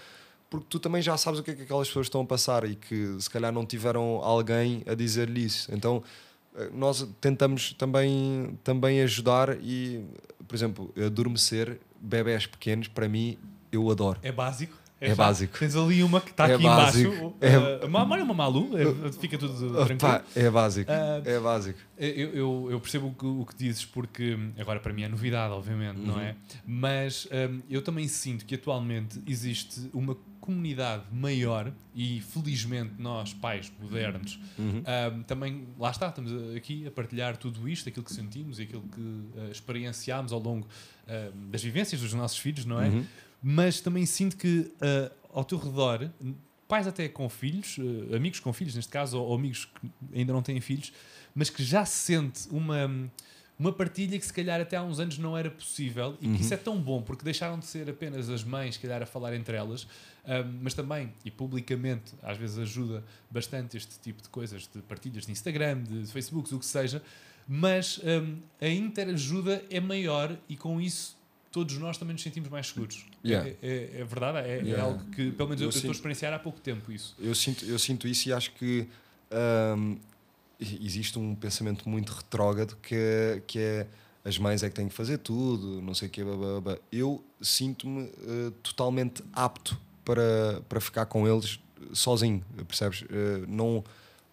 porque tu também já sabes o que é que aquelas pessoas estão a passar e que se calhar não tiveram alguém a dizer-lhe isso. Então eh, nós tentamos também, também ajudar e, por exemplo, adormecer bebés pequenos, para mim, eu adoro. É básico. É já. básico. Tens ali uma que está É aqui básico. embaixo. É- Uh, uma, uma Malu, é- fica tudo tranquilo. É básico. Ah, é básico. Eu, eu, eu percebo o que, o que dizes, porque agora para mim é novidade, obviamente, não é? Mas hum, eu também sinto que atualmente existe uma comunidade maior e felizmente nós, pais modernos, hum, também, lá está, estamos aqui a partilhar tudo isto, aquilo que sentimos e aquilo que uh, experienciámos ao longo hum, das vivências dos nossos filhos, não é? Mas também sinto que uh, ao teu redor, pais até com filhos, uh, amigos com filhos neste caso, ou, ou amigos que ainda não têm filhos, mas que já se sente uma, uma partilha que se calhar até há uns anos não era possível e que isso é tão bom porque deixaram de ser apenas as mães, se calhar, a falar entre elas, um, mas também, e publicamente, às vezes ajuda bastante este tipo de coisas, de partilhas de Instagram, de Facebook, o que seja, mas um, a interajuda é maior e com isso todos nós também nos sentimos mais seguros. Yeah. É, é- é verdade, é, é Yeah. algo que, pelo menos, eu, Eu eu estou a sinto- experienciar há pouco tempo isso. Eu sinto, eu sinto isso e acho que hum, existe um pensamento muito retrógrado que é, que é as mães é que têm que fazer tudo, não sei o quê. Eu sinto-me eh, totalmente apto para, para ficar com eles sozinho, percebes? Eh, não,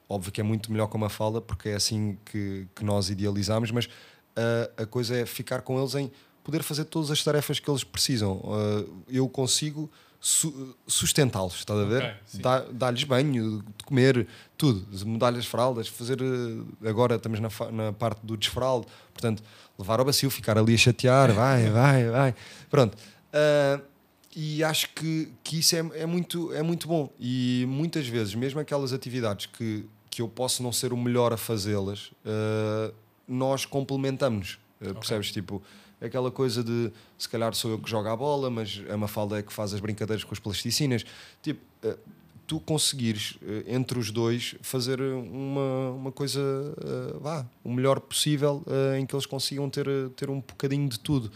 óbvio que é muito melhor com uma fala, porque é assim que, que nós idealizamos, mas eh, a coisa é ficar com eles em poder fazer todas as tarefas que eles precisam. Eh, eu consigo su- sustentá-los, estás a ver? Ok, sim. Dá- Dar-lhes banho, de comer, tudo, mudar-lhes as fraldas, fazer. eh, Agora estamos na, na parte do desfraldo, portanto, levar ao bacio, ficar ali a chatear, vai, vai, vai. Pronto. Ah, e acho que, que isso é, é, muito, é muito bom. E muitas vezes, mesmo aquelas atividades que, que eu posso não ser o melhor a fazê-las, ah, nós complementamos. ah, Percebes? Tipo, aquela coisa de se calhar sou eu que jogo a bola, mas a Mafalda é que faz as brincadeiras com as plasticinas. Tipo, ah, tu conseguires eh, entre os dois fazer uma, uma coisa eh, vá, o melhor possível eh, em que eles consigam ter, eh, ter um bocadinho de tudo.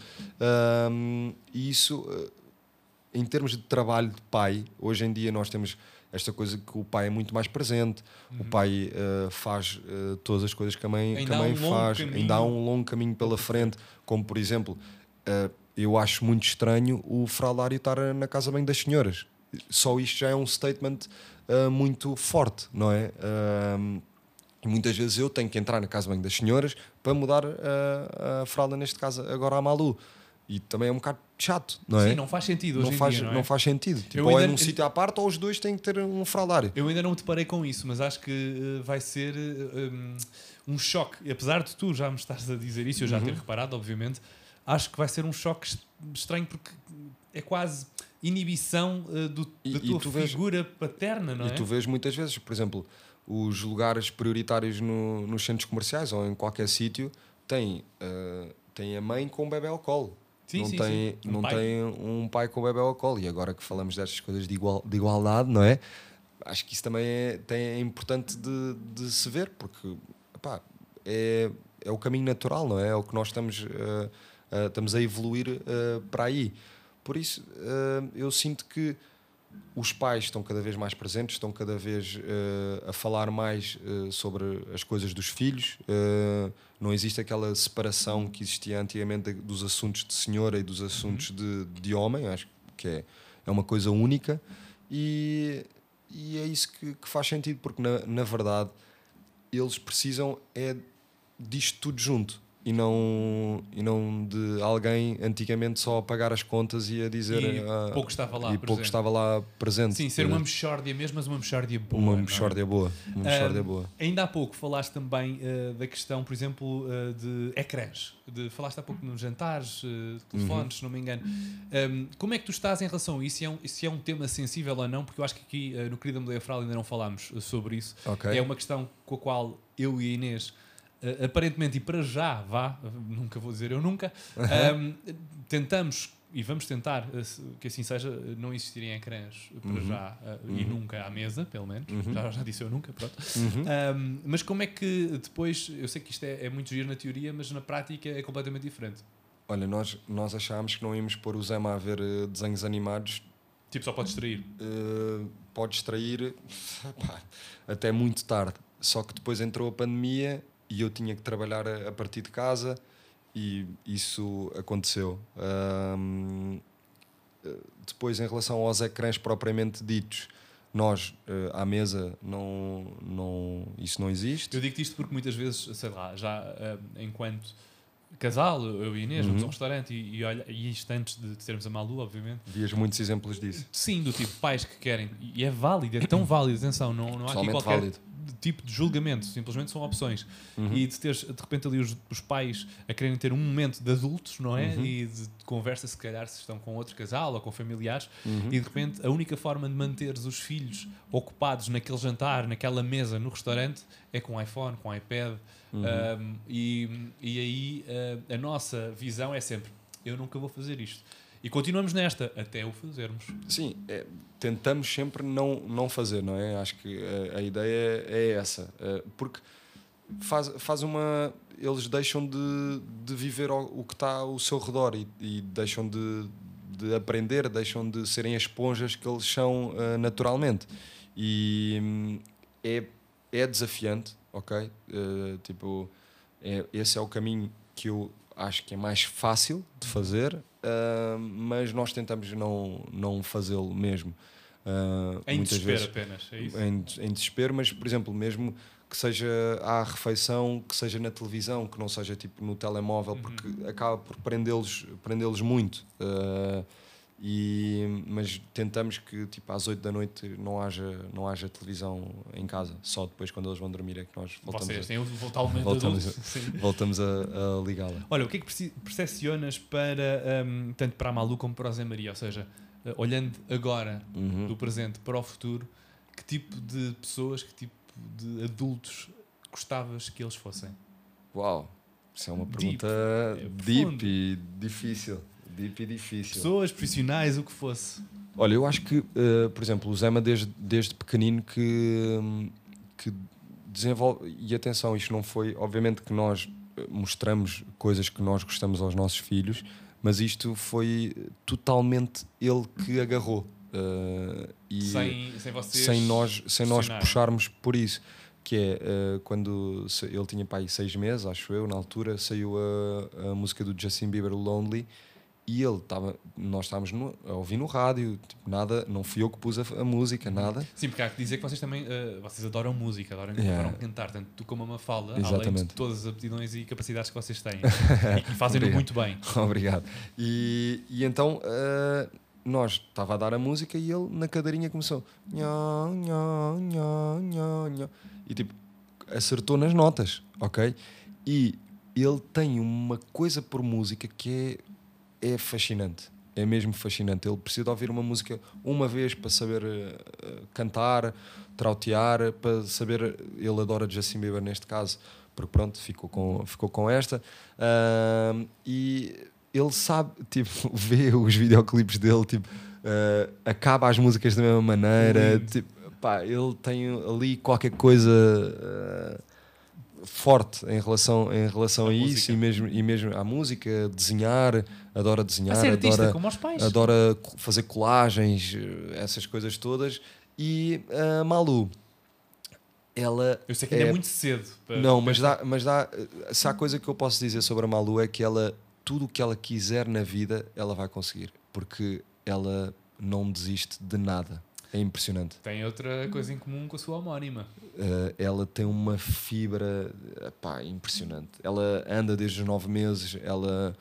E isso, eh, em termos de trabalho de pai, hoje em dia nós temos esta coisa que o pai é muito mais presente, o pai eh, faz eh, todas as coisas que a mãe, Uhum. Ainda que a mãe um faz, ainda há um longo caminho pela frente, como por exemplo, eh, eu acho muito estranho o fraldário estar na casa bem das senhoras. Só isto já é um statement muito forte, não é? Ahm, e muitas vezes eu tenho que entrar na casa bem das senhoras para mudar a fralda, neste caso agora à Malu. E também é um bocado chato, não é? Sim, não faz sentido hoje não em faz, dia, não é? não faz sentido. Tipo, ou é num sítio à parte ou os dois têm que ter um fraldário. Eu ainda não me deparei com isso, mas acho que eh, vai ser eh, um, um choque. E Apesar de tu já me estás a dizer isso, eu já Uhum. ter reparado, obviamente, acho que vai ser um choque est- estranho porque é quase inibição eh, do, E- da e tua tu vês- figura paterna, não e é? tu vês muitas vezes, por exemplo, os lugares prioritários no- nos centros comerciais ou em qualquer sítio têm, eh, têm a mãe com o bebê ao colo. Sim, não sim, tem, sim. Um não pai. tem um pai com o bebê ao colo. E agora que falamos destas coisas de, igual, de igualdade, não é? Acho que isso também é, tem, é importante de, de se ver, porque epá, é, é o caminho natural, não é? É o que nós estamos, eh, eh, estamos a evoluir eh, para aí. Por isso, eu sinto que os pais estão cada vez mais presentes, estão cada vez eh, a falar mais eh, sobre as coisas dos filhos. eh, não existe aquela separação que existia antigamente dos assuntos de senhora e dos assuntos de, de homem. Acho que é, é uma coisa única e, e é isso que, que faz sentido, porque na, na verdade eles precisam é disto tudo junto. E não, e não de alguém antigamente só a pagar as contas e a dizer E ah, pouco estava lá e presente. pouco estava lá presente. Sim, ser Eh, uma mexórdia mesmo, mas uma mexórdia boa. uma é? mexórdia boa. Uma mexórdia Ahm, boa. Ainda há pouco falaste também eh, da questão, por exemplo, eh, de ecrãs. De, falaste há pouco nos jantares, eh, telefones, se não me engano. Ahm, como é que tu estás em relação a isso? Se é um, se é um tema sensível ou não? Porque eu acho que aqui no Querida Medeia Fral ainda não falámos sobre isso. Ok. É uma questão com a qual eu e a Inês, eh, aparentemente e para já, vá, nunca vou dizer eu nunca, ahm, tentamos e vamos tentar eh, que assim seja, não existirem ecrãs para Uhum. já eh, e nunca à mesa, pelo menos. Uhum. Já, já disse eu nunca, pronto. Uhum. Ahm, mas como é que depois, eu sei que isto é, é muito giro na teoria, mas na prática é completamente diferente. Olha, nós, nós achámos que não íamos pôr o Zema a ver desenhos animados. Tipo, só pode distrair. eh, pode extrair até muito tarde. Só que depois entrou a pandemia e eu tinha que trabalhar a, a partir de casa e isso aconteceu. Eh, depois, em relação aos ecrãs propriamente ditos, nós eh, à mesa não, não, isso não existe. Eu digo-te isto porque muitas vezes, sei lá, já ah, enquanto casal, eu e Inês, vamos a um Uhum. restaurante e, e, olha, e isto antes de termos a Malu, obviamente. Vias muitos exemplos disso. Sim, do tipo pais que querem, e é válido, é tão válido, atenção, não, não há aqui qualquer válido. Tipo de julgamento, simplesmente são opções. Uhum. E de teres de repente ali os, os pais a quererem ter um momento de adultos, não é? Uhum. E de, de conversa, se calhar, se estão com outro casal ou com familiares, Uhum. e de repente a única forma de manteres os filhos ocupados naquele jantar, naquela mesa no restaurante, é com iPhone, com iPad. Uhum. Um, e, e aí uh, a nossa visão é sempre: eu nunca vou fazer isto. E continuamos nesta até o fazermos. Sim, é, tentamos sempre não, não fazer, não é? Acho que a, a ideia é essa. eh, porque faz, faz uma. Eles deixam de, de viver o, o que está ao seu redor e, e deixam de, de aprender, deixam de serem as esponjas que eles são eh, naturalmente. E é, é desafiante, ok? Eh, tipo, é, esse é o caminho que eu acho que é mais fácil de fazer, ah, mas nós tentamos não, não fazê-lo mesmo. Ah, Em muitas desespero vezes apenas. É isso? em, em desespero, mas por exemplo, mesmo que seja à refeição, que seja na televisão, que não seja tipo no telemóvel, Uhum. porque acaba por prendê-los prendê-los muito. Ah, e, mas tentamos que tipo às 8 da noite não haja, não haja televisão em casa, só depois quando eles vão dormir é que nós voltamos, Vocês a, têm o totalmente voltamos adulto. Voltamos a, a ligá-la. Olha, o que é que perce- percepcionas para, hum, tanto para a Malu como para o Zé Maria? Ou seja, eh, olhando agora Uhum. do presente para o futuro, que tipo de pessoas, que tipo de adultos gostavas que eles fossem? Uau, isso é uma Deep. pergunta É deep, profundo. e difícil. Deep e difícil. Pessoas, profissionais, o que fosse. Olha, eu acho que, eh, por exemplo, o Zema desde, desde pequenino que, que desenvolve. E atenção, isto não foi. Obviamente que nós eh, mostramos coisas que nós gostamos aos nossos filhos, mas isto foi totalmente ele que agarrou. Eh, e sem, sem vocês. sem nós, sem nós puxarmos por isso. Que é eh, quando ele tinha pai seis meses, acho eu, na altura, saiu a, a música do Justin Bieber Lonely e ele estava, nós estávamos no- a ouvir no rádio, tipo, nada, não fui eu que pus a, a música, nada. Sim, porque há que dizer que vocês também uh, vocês adoram música, adoram, Yeah. adoram cantar, tanto tu como a Mafalda, além de Exatamente. todas as aptidões e capacidades que vocês têm. e, e fazem-no muito bem. Obrigado. E, e então eh, nós estava a dar a música e ele na cadeirinha começou nhó, nhó, nhó, nhó, nhó. e tipo acertou nas notas, ok? E ele tem uma coisa por música que é, é fascinante. É mesmo fascinante. Ele precisa de ouvir uma música uma vez para saber eh, cantar, trautear, para saber. Ele adora Justin Bieber neste caso, porque pronto, ficou com, ficou com esta. Ahm, e ele sabe, tipo, vê os videoclipes dele, tipo, eh, acaba as músicas da mesma maneira. Tipo, pá, ele tem ali qualquer coisa. forte em relação, em relação À a isso música. e mesmo, e mesmo à música, desenhar, adora A desenhar, ser artista, adora, como aos pais. adora fazer colagens, eh, essas coisas todas. E a Malu, ela. Eu sei que ainda é, é- muito cedo. para- Não, mas dá, mas dá. eh, Se há coisa que eu posso dizer sobre a Malu é que ela, tudo o que ela quiser na vida, ela vai conseguir. Porque ela não desiste de nada. É impressionante. Tem outra coisa em comum com a sua homónima. Uh, ela tem uma fibra epá, impressionante. Ela anda desde os nove meses, ela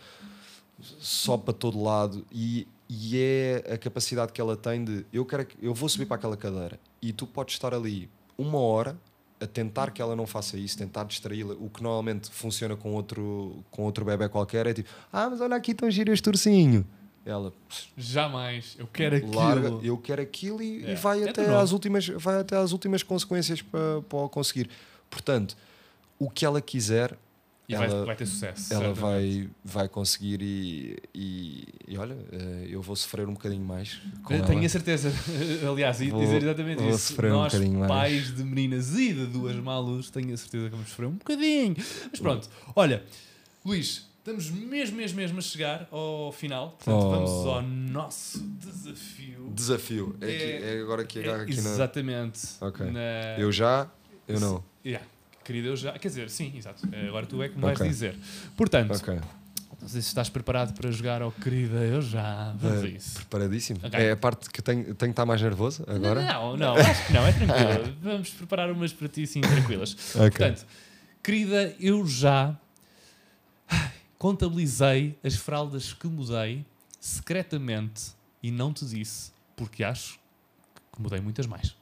sobe para todo lado e, e é a capacidade que ela tem de eu quero que- eu vou subir para aquela cadeira e tu podes estar ali uma hora a tentar que ela não faça isso, tentar distraí-la, o que normalmente funciona com outro, com outro bebê qualquer é tipo, ah, mas olha aqui estão giros este ursinho. Ela Jamais. Eu quero aquilo. larga, eu quero aquilo e, É. e vai, É até às últimas, vai até às últimas consequências para, conseguir. Portanto, o que ela quiser, E vai, ela, vai ter sucesso. ela certamente. vai, vai conseguir e, e, e olha, eh, eu vou sofrer um bocadinho mais com Eu ela. Tenho a certeza, aliás, e Vou- dizer exatamente vou isso. sofrer um Nós, bocadinho mais. pais de meninas e de duas malus, tenho a certeza que vamos sofrer um bocadinho. Mas pronto, olha, Luís, estamos mesmo, mesmo, mesmo a chegar ao final. Portanto, Oh. vamos ao nosso desafio. Desafio. É, É- aqui- é agora que É, agarra aqui na. exatamente. Ok. na- Eu já, eu não. Yeah. Querido, eu já. Quer dizer, sim, exato. Agora tu é que me vais Ok. dizer. Portanto, não sei se estás preparado para jogar ao querida, eu já. Vamos Eh, isso. Preparadíssimo. Ok. É a parte que tenho, tenho que estar mais nervoso agora? Não, não, acho que não, é tranquilo. Vamos preparar umas para ti, sim, tranquilas. Ok. Portanto, querida, eu já contabilizei as fraldas que mudei secretamente e não te disse, porque acho que mudei muitas mais.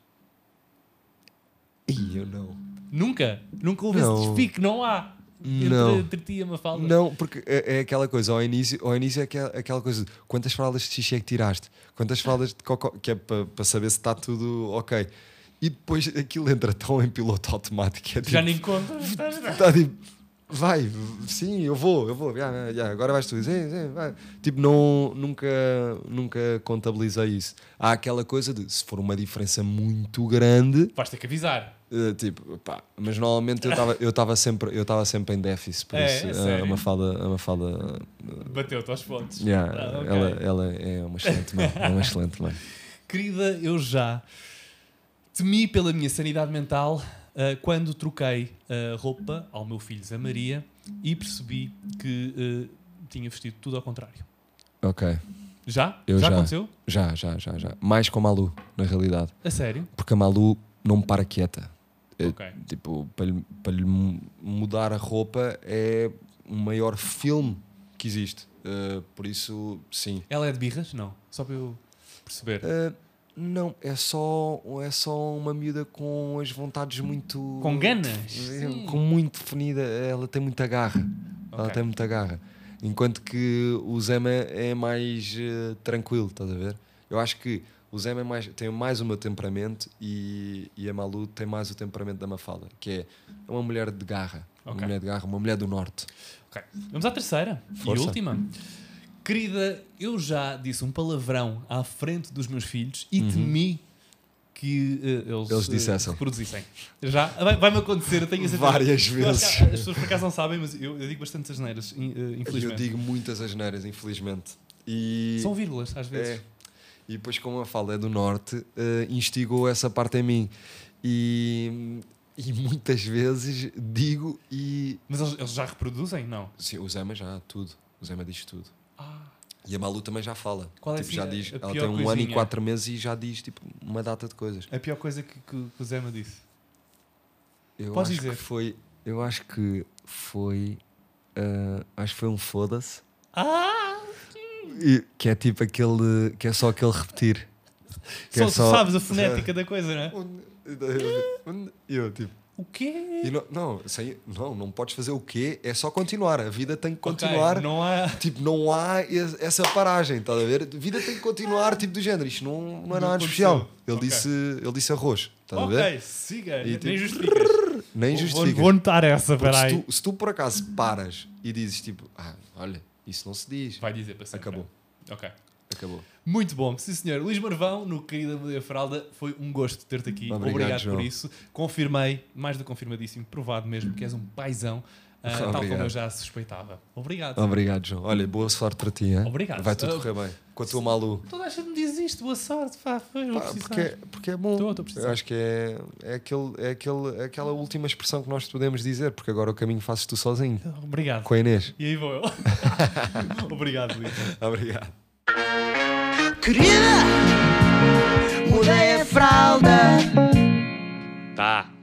Ih, eu não. Nunca, nunca houve Não. esse despique, não há. Entre, Não. entre ti e a Mafalda. Não, porque é, é aquela coisa, ao início, ao início é aquela, aquela coisa de quantas fraldas de xixi é que tiraste? Quantas fraldas de cocó? Que é para saber se está tudo ok. E depois aquilo entra tão em piloto automático. É tipo, Já nem contas. Está tipo, vai, sim, eu vou, eu vou, já, já, agora vais tu, sim, sim, vai. Tipo, não, nunca, nunca contabilizei isso. Há aquela coisa de se for uma diferença muito grande, Vais ter que avisar. Uh, tipo, pá, mas normalmente eu estava eu sempre eu sempre em déficit por É, isso é a? Mafalda a Mafalda Bateu-te aos pontos. yeah, Ah, ok. ela, ela é uma excelente mãe é uma excelente mãe Querida, eu já temi pela minha sanidade mental ah, quando troquei a roupa ao meu filho Zé Maria e percebi que ah, tinha vestido tudo ao contrário. ok Já? Já, já. aconteceu? já já já já mais com a Malu na realidade A sério? porque a Malu não para quieta É, Ok. tipo para lhe, para lhe mu- mudar a roupa é o maior filme que existe Uh, por isso sim Ela é de birras? Não. Só para eu perceber. Uh, não, é só, é só uma miúda com as vontades muito. Com ganas? É. Com muito definida. Ela tem muita garra. Ela Ok. tem muita garra. Enquanto que o Zema é mais eh, tranquilo, estás a ver? Eu acho que o Zema é mais, tem mais o meu temperamento e, e a Malu tem mais o temperamento da Mafalda, que é uma mulher de garra. Uma Ok. mulher de garra, uma mulher do norte. Ok. Vamos à terceira e Força. última. Querida, eu já disse um palavrão à frente dos meus filhos e temi que eh, eles, Eles eh, dissessem. reproduzissem. Já vai- vai-me acontecer, eu tenho a certeza. Várias Eu vezes. As pessoas por acaso não sabem, mas eu, eu digo bastante asneiras, eh, Eu infelizmente. digo muitas asneiras, infelizmente. E... São vírgulas, às vezes. É. E depois, como a fala é do norte, eh, instigou essa parte em mim. E, e muitas vezes digo e. Mas eles, eles já reproduzem? Não. Sim, o Zema já, tudo. O Zema diz tudo. Ah, E a Malu também já fala. Qual é, tipo, assim, já a- diz. a Ela pior tem um ano e coisinha? quatro meses e já diz tipo uma data de coisas. A pior coisa que, que, que o Zé me disse. Eu Podes acho dizer. que foi. Eu acho que foi. ah, acho que foi um foda-se. Ah! E- Que é tipo aquele. Que é só aquele repetir. Que Só, é tu sabes a fonética da coisa, não é? E eu tipo. O quê? não, não, sem, não, não podes fazer o quê? É só continuar. A vida tem que continuar. não há. Tipo, não há es- essa paragem, estás a ver? A vida tem que continuar, tipo do género. Isto não, não é Não nada aconteceu. especial. Ele, Ok. disse, ele disse arroz, estás a ver? Ok, siga. E Nem tipo- justificas. Nem Vou, justifica. vou notar essa, Porque se peraí. tu, se tu por acaso paras e dizes tipo, ah, olha, isso não se diz, Vai dizer para sempre. Acabou. Ok. Acabou. Muito bom, sim senhor. Luís Marvão, no Querida Meia Fralda, foi um gosto ter-te aqui. Obrigado, Obrigado, João. por isso. Confirmei, mais do que confirmadíssimo, provado mesmo, que és um paizão, ah, tal como eu já suspeitava. Obrigado. Obrigado, João. Olha, boa sorte para ti, hein? Obrigado. Vai tudo Ah, correr bem. Com a tua Malu. Toda a gente me diz isto, boa sorte, pá, pois Pá, porque, é- porque é bom. A precisar. Eu acho que é, é, aquele, é, aquele, é aquela última expressão que nós podemos dizer, porque agora o caminho fazes tu sozinho. Obrigado. Com a Inês. E aí vou eu. Obrigado, Luís. Obrigado. Querida, mudei a fralda. Tá.